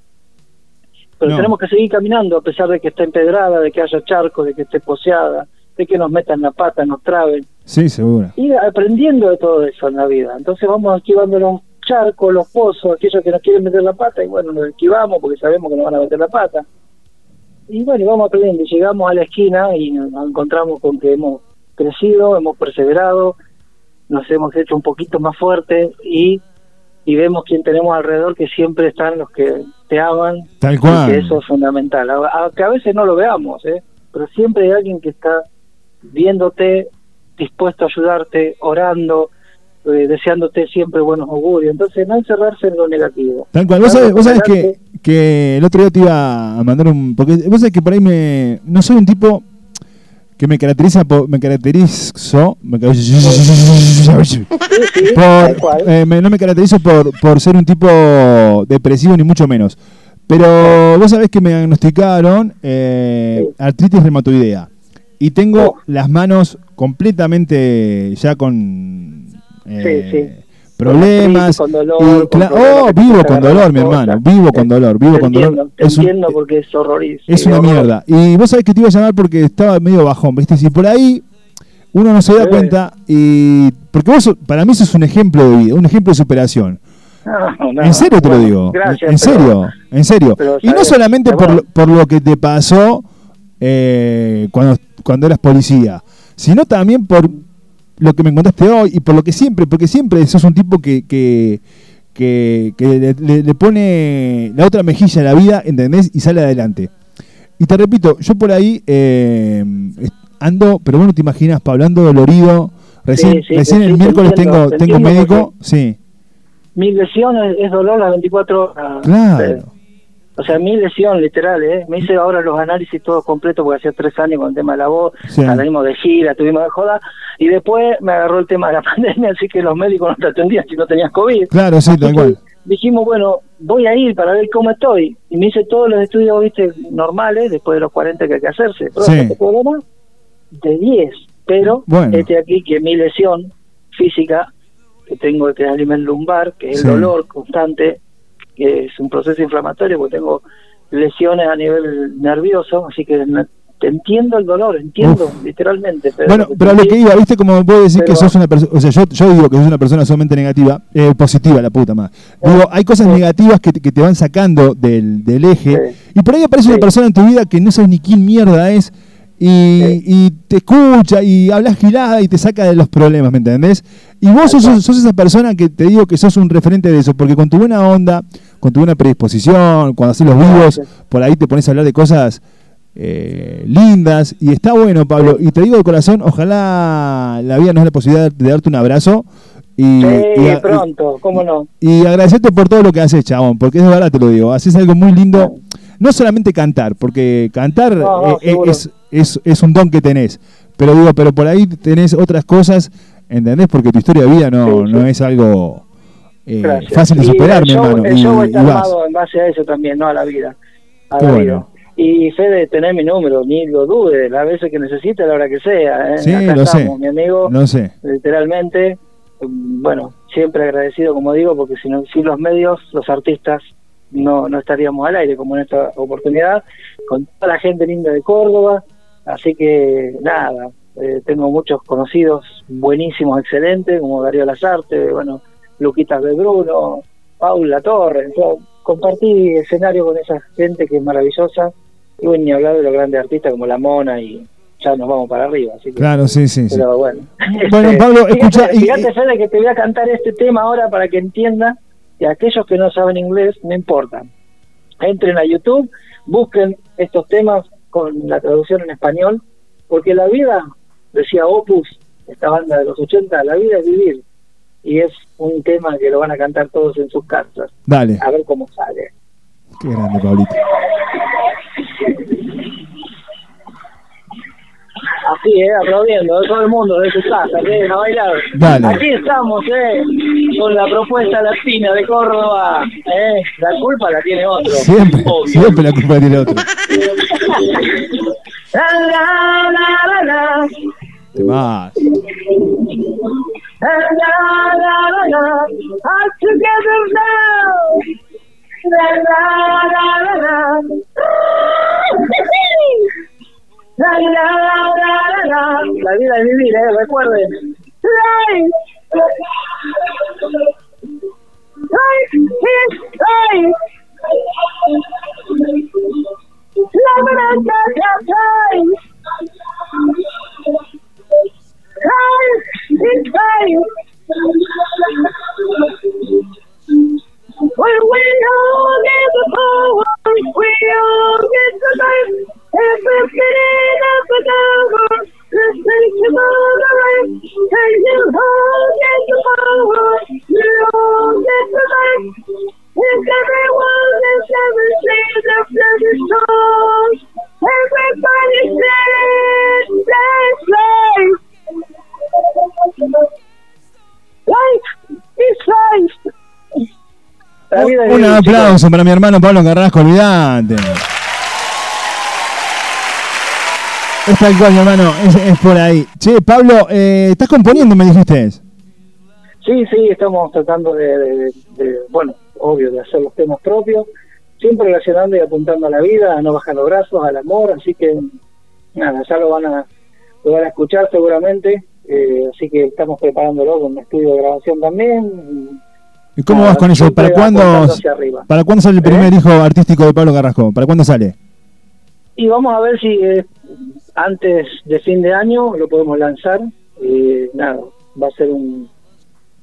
Pero No. tenemos que seguir caminando a pesar de que esté empedrada, de que haya charcos, de que esté poseada, de que nos metan la pata, nos traben Sí, seguro. ir aprendiendo de todo eso en la vida. Entonces vamos esquivando los charcos, los pozos, aquellos que nos quieren meter la pata, y bueno, nos esquivamos porque sabemos que nos van a meter la pata. Y bueno, y vamos aprendiendo. Llegamos a la esquina y nos encontramos con que hemos crecido, hemos perseverado, nos hemos hecho un poquito más fuertes y, y vemos quién tenemos alrededor, que siempre están los que te aman. Tal y cual. que eso es fundamental. A- a- que a veces no lo veamos, ¿eh? pero siempre hay alguien que está viéndote, dispuesto a ayudarte, orando, eh, deseándote siempre buenos augurios. Entonces, no encerrarse en lo negativo. Tal cual. Vos sabés, vos sabés que, el otro día te iba a mandar un. Porque vos sabés que por ahí me. No soy un tipo que me caracteriza por. Me caracterizo. Me caracterizo tal por, cual. eh, me- no me caracterizo por, por ser un tipo depresivo, ni mucho menos. Pero vos sabés que me diagnosticaron eh, artritis reumatoidea. Y tengo Oh. las manos completamente ya con eh, Sí, sí. problemas. Con dolor, con oh, que te vivo con dolor, mi hermano. Vivo con dolor, vivo Te con dolor. entiendo, te Es un- entiendo porque es horrorífico. es una mierda. Y vos sabés que te iba a llamar porque estaba medio bajón, ¿viste? Si por ahí uno no se da cuenta y... Porque vos, para mí, sos un ejemplo de vida, un ejemplo de superación. No, no, en serio te lo digo. Gracias, en pero- serio, en serio. pero, y no solamente por, Bueno. por lo que te pasó eh, cuando, cuando eras policía, sino también por lo que me contaste hoy y por lo que siempre, porque siempre sos un tipo que, que, que, que le, pone la otra mejilla a la vida, ¿entendés? Y sale adelante. Y te repito, yo por ahí eh, ando, pero bueno, te imaginas, Pablo, ando dolorido. Recién, Sí, sí, recién sí, el miércoles entiendo, tengo, te tengo médico, sí. Mi lesión es, es dolor las 24 horas. Claro. O sea, mi lesión, literal, ¿eh? Me hice ahora los análisis todos completos porque hacía tres años con el tema de la voz, Sí. salimos de gira, tuvimos de joda, y después me agarró el tema de la pandemia, así que los médicos no te atendían si no tenías COVID. Claro, sí, tal cual. Dijimos, bueno, voy a ir para ver cómo estoy. Y me hice todos los estudios, viste, normales, después de los 40 que hay que hacerse. Pero Sí. este problema de 10. Pero Bueno. este aquí, que mi lesión física, que tengo este alimen lumbar, que es Sí. el dolor constante, que es un proceso inflamatorio, porque tengo lesiones a nivel nervioso, así que te entiendo el dolor, entiendo literalmente. Pero Bueno, pero a lo que iba, viste como vos decís que sos una persona, o sea, yo, yo digo que sos una persona solamente negativa, eh, positiva la puta más. Digo, hay cosas negativas que te, que te van sacando del, del eje y por ahí aparece una persona en tu vida que no sabes ni quién mierda es y, y te escucha y hablas gilada y te saca de los problemas, ¿me entendés? Y vos sos, sos esa persona que te digo que sos un referente de eso, porque con tu buena onda, con tu buena predisposición, cuando haces los vivos, por ahí te pones a hablar de cosas eh, lindas y está bueno, Pablo. Y te digo de corazón, ojalá la vida nos dé la posibilidad de darte un abrazo y, Sí, y a- pronto, ¿cómo no? y agradecerte por todo lo que haces, chabón, porque es de verdad te lo digo, haces algo muy lindo. No solamente cantar, porque cantar No, no, eh, es, es, es un don que tenés. Pero digo, pero por ahí tenés otras cosas, ¿entendés? Porque tu historia de vida no, no es algo eh, fácil de superar, mi show- hermano. El show y está armado en base a eso también, no a la vida. A Qué la bueno. vida. Y Fede, mi número, ni lo dude, las veces que necesite, a la hora que sea. ¿eh? Sí, Acá lo sé. estamos, mi amigo. Lo sé. Literalmente, mm, bueno, siempre agradecido, como digo, porque si no, sin los medios, los artistas no, no estaríamos al aire, como en esta oportunidad, con toda la gente linda de Córdoba. Así que, nada, eh, tengo muchos conocidos buenísimos, excelentes, como Darío Lazarte, bueno, Luquitas de Bruno, Paula Torres. Yo compartí escenario con esa gente que es maravillosa. Y bueno, ni hablar de los grandes artistas como La Mona y ya nos vamos para arriba. Así que, Claro, sí, sí, sí. pero bueno. Bueno, Este, Pablo, escucha, Fíjate, Fede, que te voy a cantar este tema ahora para que entiendan y aquellos que no saben inglés, no importa. Entren a YouTube, busquen estos temas con la traducción en español, porque la vida, decía Opus, esta banda de los 80, la vida es vivir. Y es un tema que lo van a cantar todos en sus casas. Dale. A ver cómo sale. Qué grande, Pablito. Así, ¿eh? Aplaudiendo de todo el mundo, de su casa, ¿eh? A bailar. Dale. Aquí estamos, ¿eh? Con la propuesta latina de Córdoba, ¿eh? La culpa la tiene otro. Siempre, siempre la culpa tiene otro. La, la, la, la, la. Te vas. La, la, la, la, la. La, la, la, la, la. La, la, la, la, la. La vida es vivir, ¿eh? Recuerden. Life. Life is life. Love and life. Life When we all get the power, we all get the life. Un aplauso para mi hermano Pablo Carrasco, olvidate. Es tal cual, mi hermano, es, es por ahí. Che, Pablo, eh, ¿estás componiendo, me dijiste? Sí, sí, estamos tratando de, de- de, bueno, obvio, de hacer los temas propios, siempre relacionando y apuntando a la vida, a no bajar los brazos, al amor, así que nada, ya lo van a, lo van a escuchar seguramente, eh, así que estamos preparándolo con un estudio de grabación también. ¿Y cómo vas con eso? ¿Para cuándo. ¿Para cuándo sale el primer hijo artístico de Pablo Carrasco? ¿Para cuándo sale? Y vamos a ver si eh, antes de fin de año lo podemos lanzar. Y nada, va a ser un,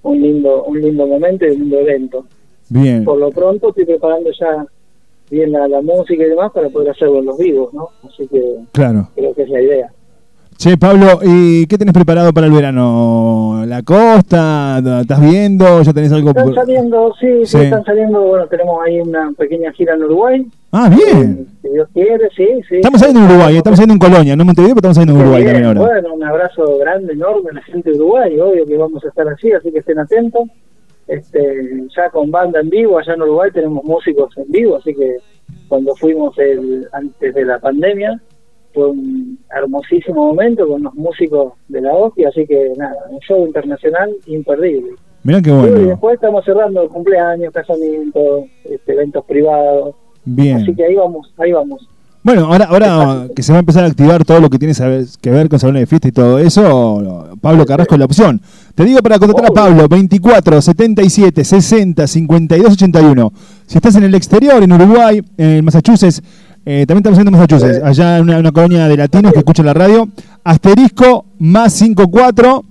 un lindo un lindo momento y un lindo evento. Bien. Por lo pronto estoy preparando ya bien la, la música y demás para poder hacerlo en los vivos, ¿no? Así que Claro. creo que es la idea. Che, Pablo, ¿y qué tenés preparado para el verano? ¿La costa? ¿Estás viendo? ¿Ya tenés algo? Están saliendo, sí, sí, Sí. están saliendo, bueno, tenemos ahí una pequeña gira en Uruguay. Ah, bien. Si Dios quiere, sí, sí. Estamos saliendo en Uruguay, estamos saliendo en Colonia, no en Montevideo, pero estamos saliendo en Uruguay Bien, también ahora. Bueno, un abrazo grande, enorme a la gente de Uruguay, obvio que vamos a estar así, así que estén atentos. Este, ya con banda en vivo, allá en Uruguay tenemos músicos en vivo, así que cuando fuimos el, antes de la pandemia fue un hermosísimo momento con los músicos de la hostia, así que nada, un show internacional imperdible. Mirá qué Sí, y bueno. después estamos cerrando cumpleaños, casamientos, este, eventos privados, así Bien. que ahí vamos, ahí vamos. Bueno, ahora, ahora que se va a empezar a activar todo lo que tiene que ver con salones de fiesta y todo eso, Pablo Carrasco es la opción. Te digo para contratar a Pablo, 24 77 60 52 81. Si estás en el exterior, en Uruguay, en Massachusetts, eh, también estamos haciendo en Massachusetts, allá en una, una colonia de latinos que escuchan la radio, asterisco más 54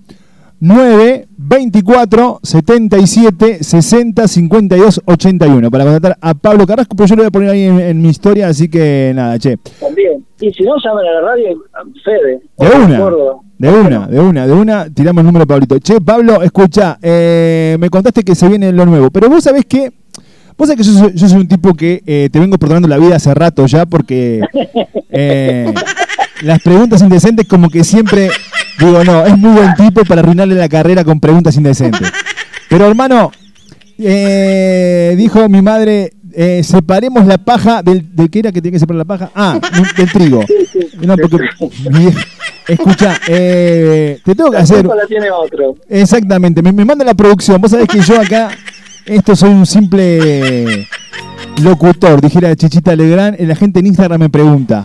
9 24 77 60 52 81 para contratar a Pablo Carrasco, pero yo lo voy a poner ahí en, en mi historia, así que nada, che. También. Y si no, llamen a la radio, Fede. De una, Córdoba. de una, de una, de una, tiramos el número, Pablito. Che, Pablo, escucha, eh, me contaste que se viene lo nuevo, pero vos sabés que, vos sabés que yo soy, yo soy un tipo que eh, te vengo perdonando la vida hace rato ya, porque eh, las preguntas indecentes como que siempre digo, no, es muy buen tipo para arruinarle la carrera con preguntas indecentes. Pero hermano, eh, dijo mi madre, eh, separemos la paja del, ¿de qué era que tiene que separar la paja? Ah, del trigo. No, porque, escucha, eh, te tengo que hacer... la tiene otro. Exactamente, me, me manda la producción. Vos sabés que yo acá, esto soy un simple locutor, dijera Chichita Legrand. La gente en Instagram me pregunta.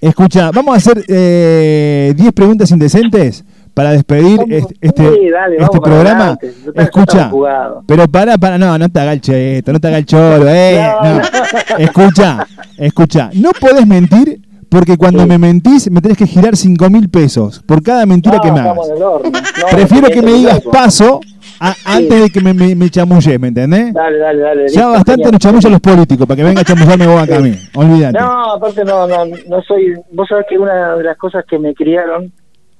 Escucha, vamos a hacer eh, 10 preguntas indecentes para despedir este, este, Sí, dale, este programa. Escucha, pero para, para, no, no te haga el cheto, no te haga el choro, eh. no. Escucha, escucha, no podés mentir porque cuando me mentís me tenés que girar 5 mil pesos por cada mentira que me hagas. Prefiero que me digas paso a- antes de que me, me, me chamulles, ¿me entendés? Dale, dale, dale. Ya bastante nos chamullan los políticos para que venga a chamullarme vos acá a mí. Olvídate. No, aparte no, no, no soy. Vos sabés que una de las cosas que me criaron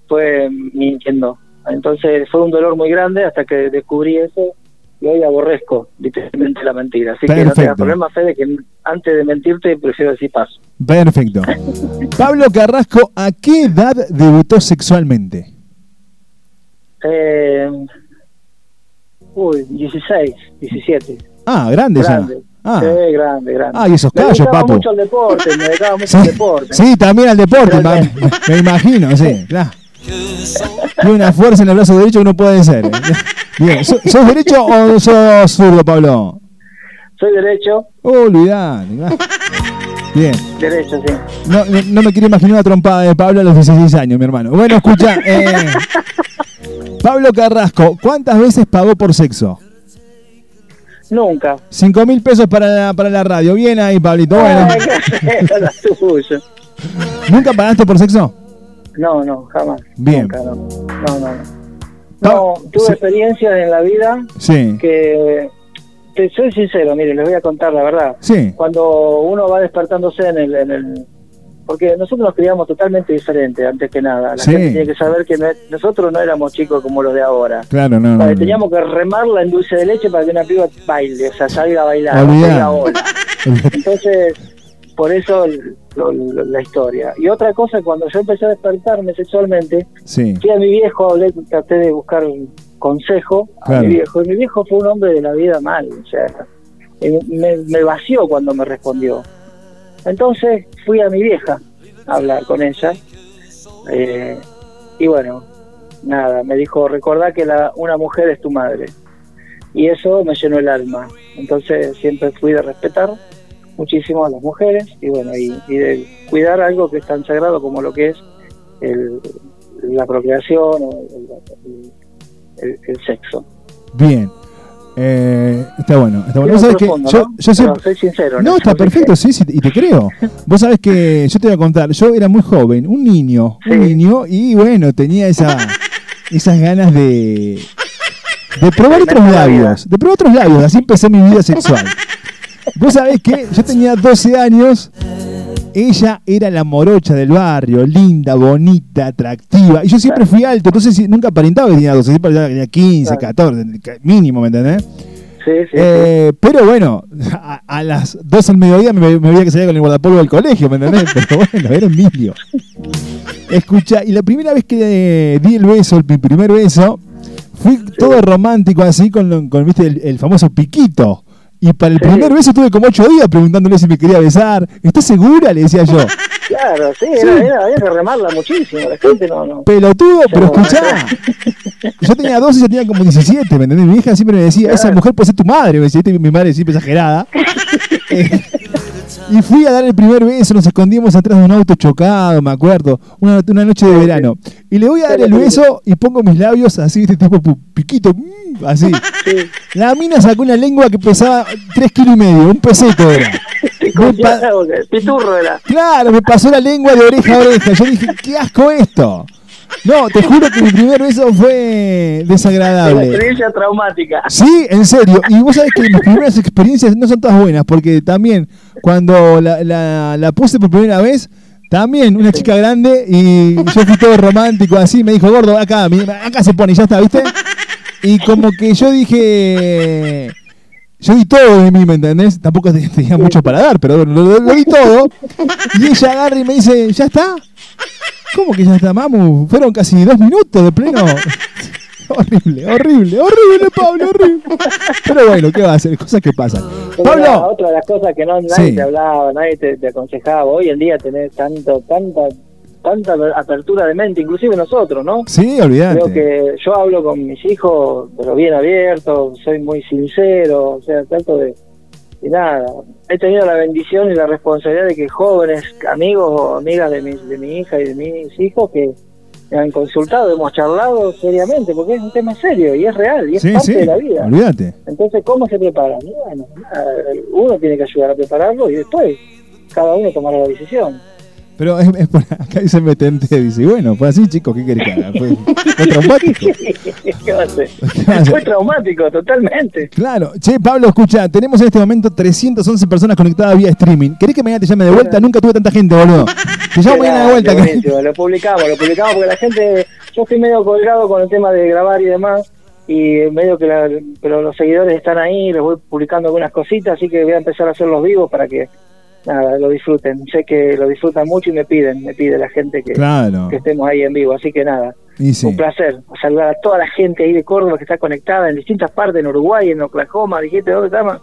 fue mintiendo. Entonces fue un dolor muy grande hasta que descubrí eso y hoy aborrezco literalmente la mentira. Así que no Perfecto. tengas problema, Fede, que antes de mentirte prefiero decir paso. Perfecto. Pablo Carrasco, ¿a qué edad debutó sexualmente? Eh, uy, 16, 17. Ah, grande, Grande. ya. Ah. Sí, grande, grande. Ah, y esos me callos, dedicaba papu. mucho al deporte, me dedicaba mucho Sí, al deporte. sí, también al deporte, me, me imagino, sí, claro. Tiene una fuerza en el brazo derecho que no puede ser. eh. Bien, ¿sos, derecho o sos zurdo, Pablo? Soy derecho, Oh, olvidate. ah. Bien. derecho, sí. No, no, no me quiero imaginar una trompada de Pablo a los 16 años, mi hermano. Bueno, escucha. eh, Pablo Carrasco, ¿cuántas veces pagó por sexo? Nunca. 5 mil pesos para la, para la radio. Bien ahí, Pablito. Bueno, Ay, qué. ¿nunca pagaste por sexo? No, no, jamás. Bien. Nunca, no. No, no, no. No, tuve sí. experiencias en la vida Sí. que, te soy sincero, mire, les voy a contar la verdad. Sí. Cuando uno va despertándose en el, en el porque nosotros nos criamos totalmente diferente, antes que nada. La Sí. gente tiene que saber que no nosotros no éramos chicos como los de ahora. Claro, no. Vale, no. teníamos que remarla en dulce de leche para que una piba baile, o sea, salga a bailar, hola. Entonces, por eso el- lo- lo- la historia. Y otra cosa, cuando yo empecé a despertarme sexualmente, Sí. fui a mi viejo, hablé, traté de buscar un consejo a mi viejo. Y mi viejo fue un hombre de la vida mal, o sea, me, me vació cuando me respondió. Entonces fui a mi vieja a hablar con ella. eh, y bueno, nada, me dijo, recordá que la, una mujer es tu madre. Y eso me llenó el alma. Entonces siempre fui de respetar muchísimo a las mujeres y bueno, y, de cuidar algo que es tan sagrado como lo que es el, la procreación o el, el- el sexo. Bien. Eh, está bueno, está bueno. Vos sabés que yo, ¿no? yo Pero siempre... soy sincero. No, está perfecto, sí, sí, y te creo. Vos sabés que yo te voy a contar, yo era muy joven, un niño, un niño, y bueno, tenía esa, esas ganas de, de probar otros labios, de probar otros labios, así empecé mi vida sexual. Vos sabés que yo tenía 12 años Ella era la morocha del barrio, linda, bonita, atractiva. Y yo siempre fui alto, entonces nunca aparentaba que tenía 12, siempre tenía 15, 14, mínimo, ¿me entendés? Sí, sí, Eh, Pero bueno, a, a las 12 del mediodía me, me veía que salía con el guardapolvo del colegio, ¿me entendés? Pero bueno, era un niño. Escucha, y la primera vez que eh, di el beso, el, mi primer beso, fui todo romántico así con, ¿viste? El, el famoso piquito. Y para el primer beso estuve como ocho días preguntándole si me quería besar. ¿Estás segura? Le decía yo. Claro, sí, era, era- había que remarla muchísimo. La gente no. no. Pelotudo, pero escuchá. Yo tenía 12 y ella tenía como 17, ¿me entendés? Mi hija siempre me decía, esa mujer puede ser tu madre, me decía, mi madre siempre exagerada. Y fui a dar el primer beso, nos escondimos atrás de un auto chocado, me acuerdo, una, una noche de verano. Y le voy a dar el beso y pongo mis labios así, este tipo piquito, mm, así. La mina sacó una lengua que pesaba 3 kilos y medio, un peseto era. Piturro era. Claro, me pasó la lengua de oreja a oreja. Yo dije, qué asco esto. No, te juro que mi primer beso fue Una desagradable. experiencia traumática. Sí, en serio. Y vos sabés que mis primeras experiencias no son todas buenas, porque también cuando la, la- la puse por primera vez, también una chica grande y yo fui todo romántico así, me dijo, gordo, acá, acá se pone, y ya está, ¿viste? Y como que yo dije, yo di todo de mí, ¿me entendés? Tampoco te- tenía mucho para dar, pero bueno, lo, lo di todo. Y ella agarra y me dice, ¿ya está? ¿Cómo que ya está, mamu? Fueron casi dos minutos de pleno. horrible, horrible, horrible, Pablo, horrible. Pero bueno, ¿qué va a hacer? Cosas que pasan. Pero era Pablo, otra de las cosas que no, nadie Sí. te hablaba, nadie te, te aconsejaba. Hoy en día tenés tanto, tanta, tanta apertura de mente, inclusive nosotros, ¿no? sí, olvídate. Creo que yo hablo con mis hijos, pero bien abierto, soy muy sincero, o sea, trato de, de nada. He tenido la bendición y la responsabilidad de que jóvenes, amigos o amigas de mi, de mi hija y de mis hijos que me han consultado, hemos charlado seriamente, porque es un tema serio y es real y es Sí, parte sí, de la vida. olvídate. Entonces, ¿cómo se preparan? Y bueno, uno tiene que ayudar a prepararlo y después cada uno tomará la decisión. Pero es, es por acá dice Metente, dice, bueno, fue así, chicos, ¿qué querés que haga? Fue, fue traumático. ¿Qué va a hacer? Fue traumático, totalmente. Claro. Che, Pablo, escucha, tenemos en este momento 311 personas conectadas vía streaming. ¿Querés que mañana te llame de vuelta? Nunca tuve tanta gente, boludo. Te llamo mañana de vuelta. que- Lo publicamos, lo publicamos porque la gente, yo estoy medio colgado con el tema de grabar y demás, y medio que la- pero los seguidores están ahí, les voy publicando algunas cositas, así que voy a empezar a hacer los vivos para que nada, lo disfruten. Sé que lo disfrutan mucho y me piden, me pide la gente que, Claro. que estemos ahí en vivo, así que nada. Sí. Un placer saludar a toda la gente ahí de Córdoba que está conectada en distintas partes, en Uruguay, en Oklahoma, dijiste, ¿dónde estamos?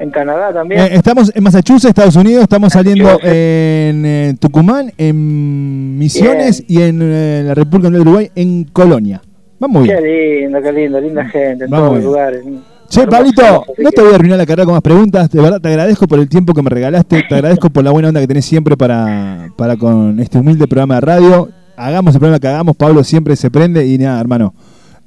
En Canadá también. Eh, estamos en Massachusetts, Estados Unidos, estamos saliendo en eh, Tucumán, en Misiones y en eh, la República Unida de Uruguay, en Colonia. Vamos bien. Qué lindo, qué lindo, linda gente en Vamos todos los lugares. Che, Pablito, no te voy a arruinar la carrera con más preguntas. De verdad, te agradezco por el tiempo que me regalaste. Te agradezco por la buena onda que tenés siempre para, para con este humilde programa de radio. Hagamos el programa que hagamos. Pablo siempre se prende y nada, hermano.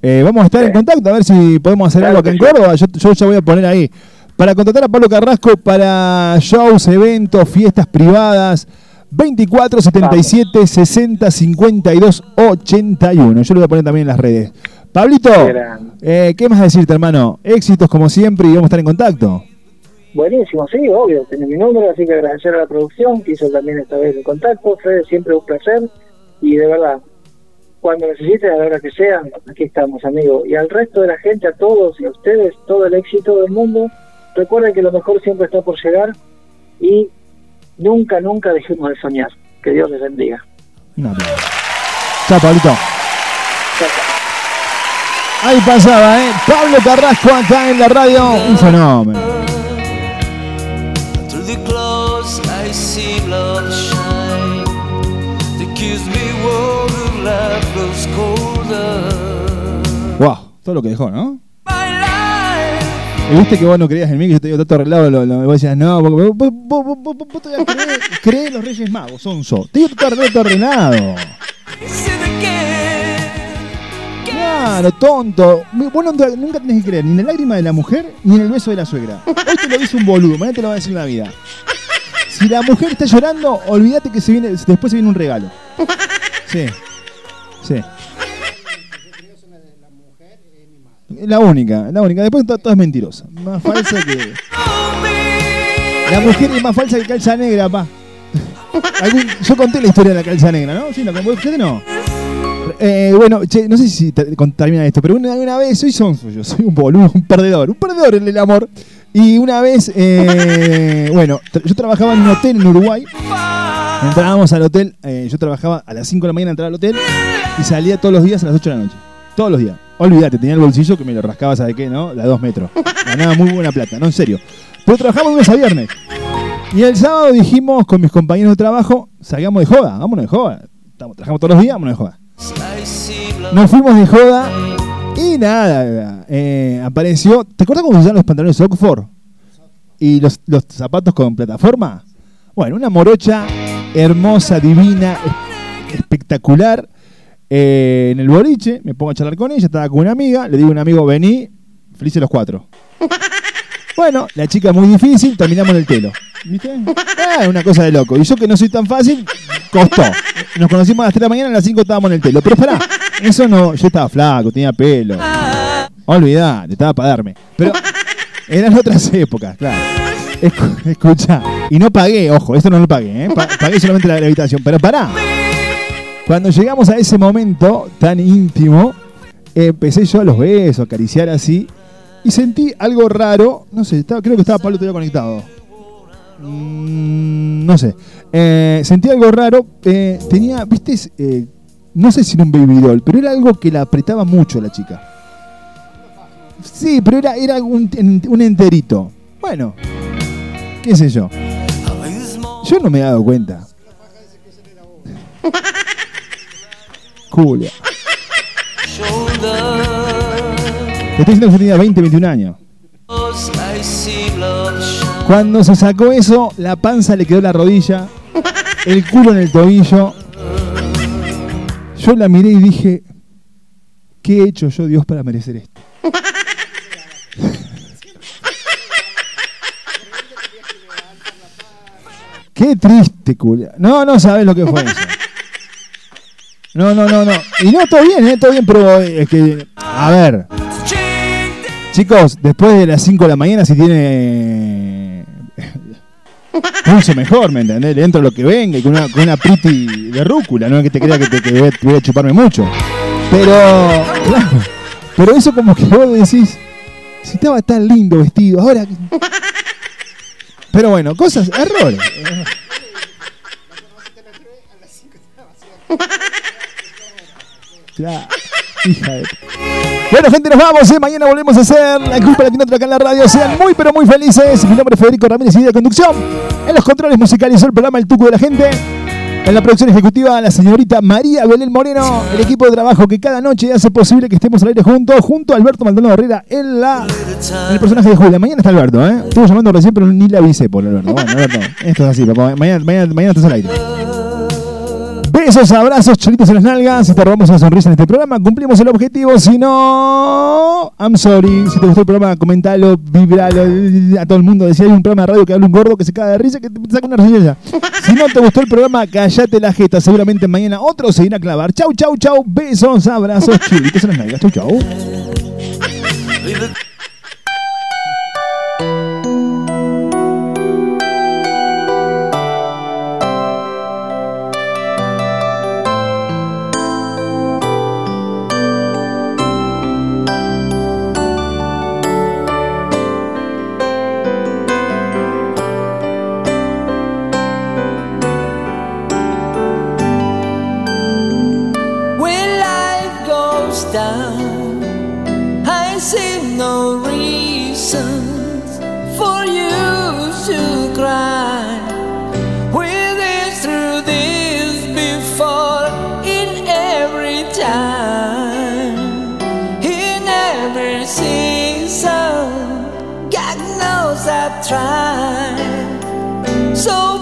Eh, vamos a estar en contacto a ver si podemos hacer algo acá en Córdoba. Yo, yo ya voy a poner ahí. Para contratar a Pablo Carrasco para shows, eventos, fiestas privadas. 24 77 60 52 81. Yo lo voy a poner también en las redes. Pablito, eh, ¿qué más decirte, hermano? Éxitos como siempre y vamos a estar en contacto. Buenísimo, sí, obvio, tenés mi número, así que agradecer a la producción que hizo también esta vez el contacto. Fede, siempre un placer y de verdad, cuando necesites, a la hora que sea, aquí estamos, amigo. Y al resto de la gente, a todos y a ustedes, todo el éxito del mundo. Recuerden que lo mejor siempre está por llegar y nunca, nunca dejemos de soñar. Que Dios les bendiga. Un aplauso. Chao, Pablito. Ahí pasaba, ¿eh? Pablo Carrasco acá en la radio. Un fenómeno. Wow, todo lo que dejó, ¿no? Y viste que vos no creías en mí, que yo te digo todo arreglado, lo, lo- vos decías, no, vos, vos, vos, vos- vos- vos todavía creés, creés en los Reyes Magos, sonso. Te digo todo arreglado, todo ordenado. Claro, tonto. Vos no- nunca tenés que creer ni en la lágrima de la mujer ni en el beso de la suegra. Hoy te lo dice un boludo, mañana te lo va a decir una vida. Si la mujer está llorando, olvídate que se viene, después se viene un regalo. Sí. Sí. La única, la única. Después to- todas mentirosas. Más falsa que. La mujer es más falsa que calza negra, pa. yo conté la historia de la calza negra, ¿no? Sí, no, con vos no. Eh, bueno, che, no sé si te- termina esto, pero una, una vez, soy sonso, yo soy un boludo, un perdedor, un perdedor en el amor. Y una vez, eh, bueno, tra- yo trabajaba en un hotel en Uruguay. Entrábamos al hotel, eh, yo trabajaba a las 5 de la mañana, entraba al hotel y salía todos los días a las 8 de la noche. Todos los días. Olvídate, tenía el bolsillo que me lo rascaba, ¿sabes qué? ¿No? De a 2 metros. Ganaba muy buena plata, no, en serio. Pero trabajamos lunes a viernes. Y el sábado dijimos con mis compañeros de trabajo, salgamos de joda, vámonos de joda. Estamos, trabajamos todos los días, vámonos de joda. Nos fuimos de joda y nada, eh, apareció. ¿Te acuerdas cómo se usaban los pantalones Oxford? Y los, los zapatos con plataforma. Bueno, una morocha hermosa, divina, es- espectacular. eh, en el boliche, me pongo a charlar con ella, estaba con una amiga, le digo a un amigo, vení, felices los cuatro. Bueno, la chica muy difícil, terminamos en el telo. ¿Viste? Ah, una cosa de loco. Y yo que no soy tan fácil, costó. Nos conocimos a las 3 de la mañana, a las 5 estábamos en el telo. Pero esperá, eso no, yo estaba flaco, tenía pelo. Olvidate, estaba para darme. Pero eran otras épocas, claro. Escu- escucha, y no pagué, ojo, esto no lo pagué, ¿eh? Pa- pagué solamente la, la habitación. Pero pará, cuando llegamos a ese momento tan íntimo, empecé yo a los besos, a acariciar así, y sentí algo raro. No sé, estaba- creo que estaba Pablo todavía conectado. Mm, no sé. Eh, sentí algo raro. eh, tenía, viste, Eh, no sé si era un baby doll, pero era algo que la apretaba mucho a la chica. Sí, pero era, era un enterito. Bueno, qué sé yo. Yo no me he dado cuenta. Julia. Estoy diciendo que tenía 20, 21 años. Cuando se sacó eso, la panza le quedó en la rodilla, el culo en el tobillo. Yo la miré y dije, ¿qué he hecho yo, Dios, para merecer esto? Qué triste, culia. No, no sabes lo que fue eso. No, no, no, no. Y no, todo bien, ¿eh? Todo bien, pero es que, a ver. Chicos, después de las 5 de la mañana, si tiene pulso mejor, ¿me entendés? Le entro lo que venga y con una, con una pretty de rúcula, no es que te crea que, te, que voy a- chuparme mucho. Pero, claro, pero eso como que vos decís, si estaba tan lindo vestido, ahora... Pero bueno, cosas, errores. Claro, hija de... Bueno, gente, nos vamos. ¿eh? Mañana volvemos a hacer la culpa latina acá en la radio. Sean muy, pero muy felices. Mi nombre es Federico Ramírez y de conducción. En los controles musicales, el programa El Tuco de la Gente. En la producción ejecutiva, la señorita María Belén Moreno. El equipo de trabajo que cada noche hace posible que estemos al aire juntos. Junto a Alberto Maldonado Herrera en, la, el personaje de Julia. Mañana está Alberto, ¿eh? Estuve llamando recién, pero ni le avisé por Alberto. Bueno, Alberto, esto es así, papá. Mañana, mañana, mañana estás al aire. Besos, abrazos, cholitos en las nalgas. Si te robamos una sonrisa en este programa, cumplimos el objetivo. Si no, I'm sorry. Si te gustó el programa, comentalo, vibralo a todo el mundo. Decía hay un programa de radio que habla un gordo que se caga de risa que te saca una risilla. Si no te gustó el programa, callate la jeta. Seguramente mañana otro se irá a clavar. Chau, chau, chau. Besos, abrazos, cholitos en las nalgas. Chau, chau. No reason for you to cry. We've been through this before in every time, in every season. God knows I've tried. So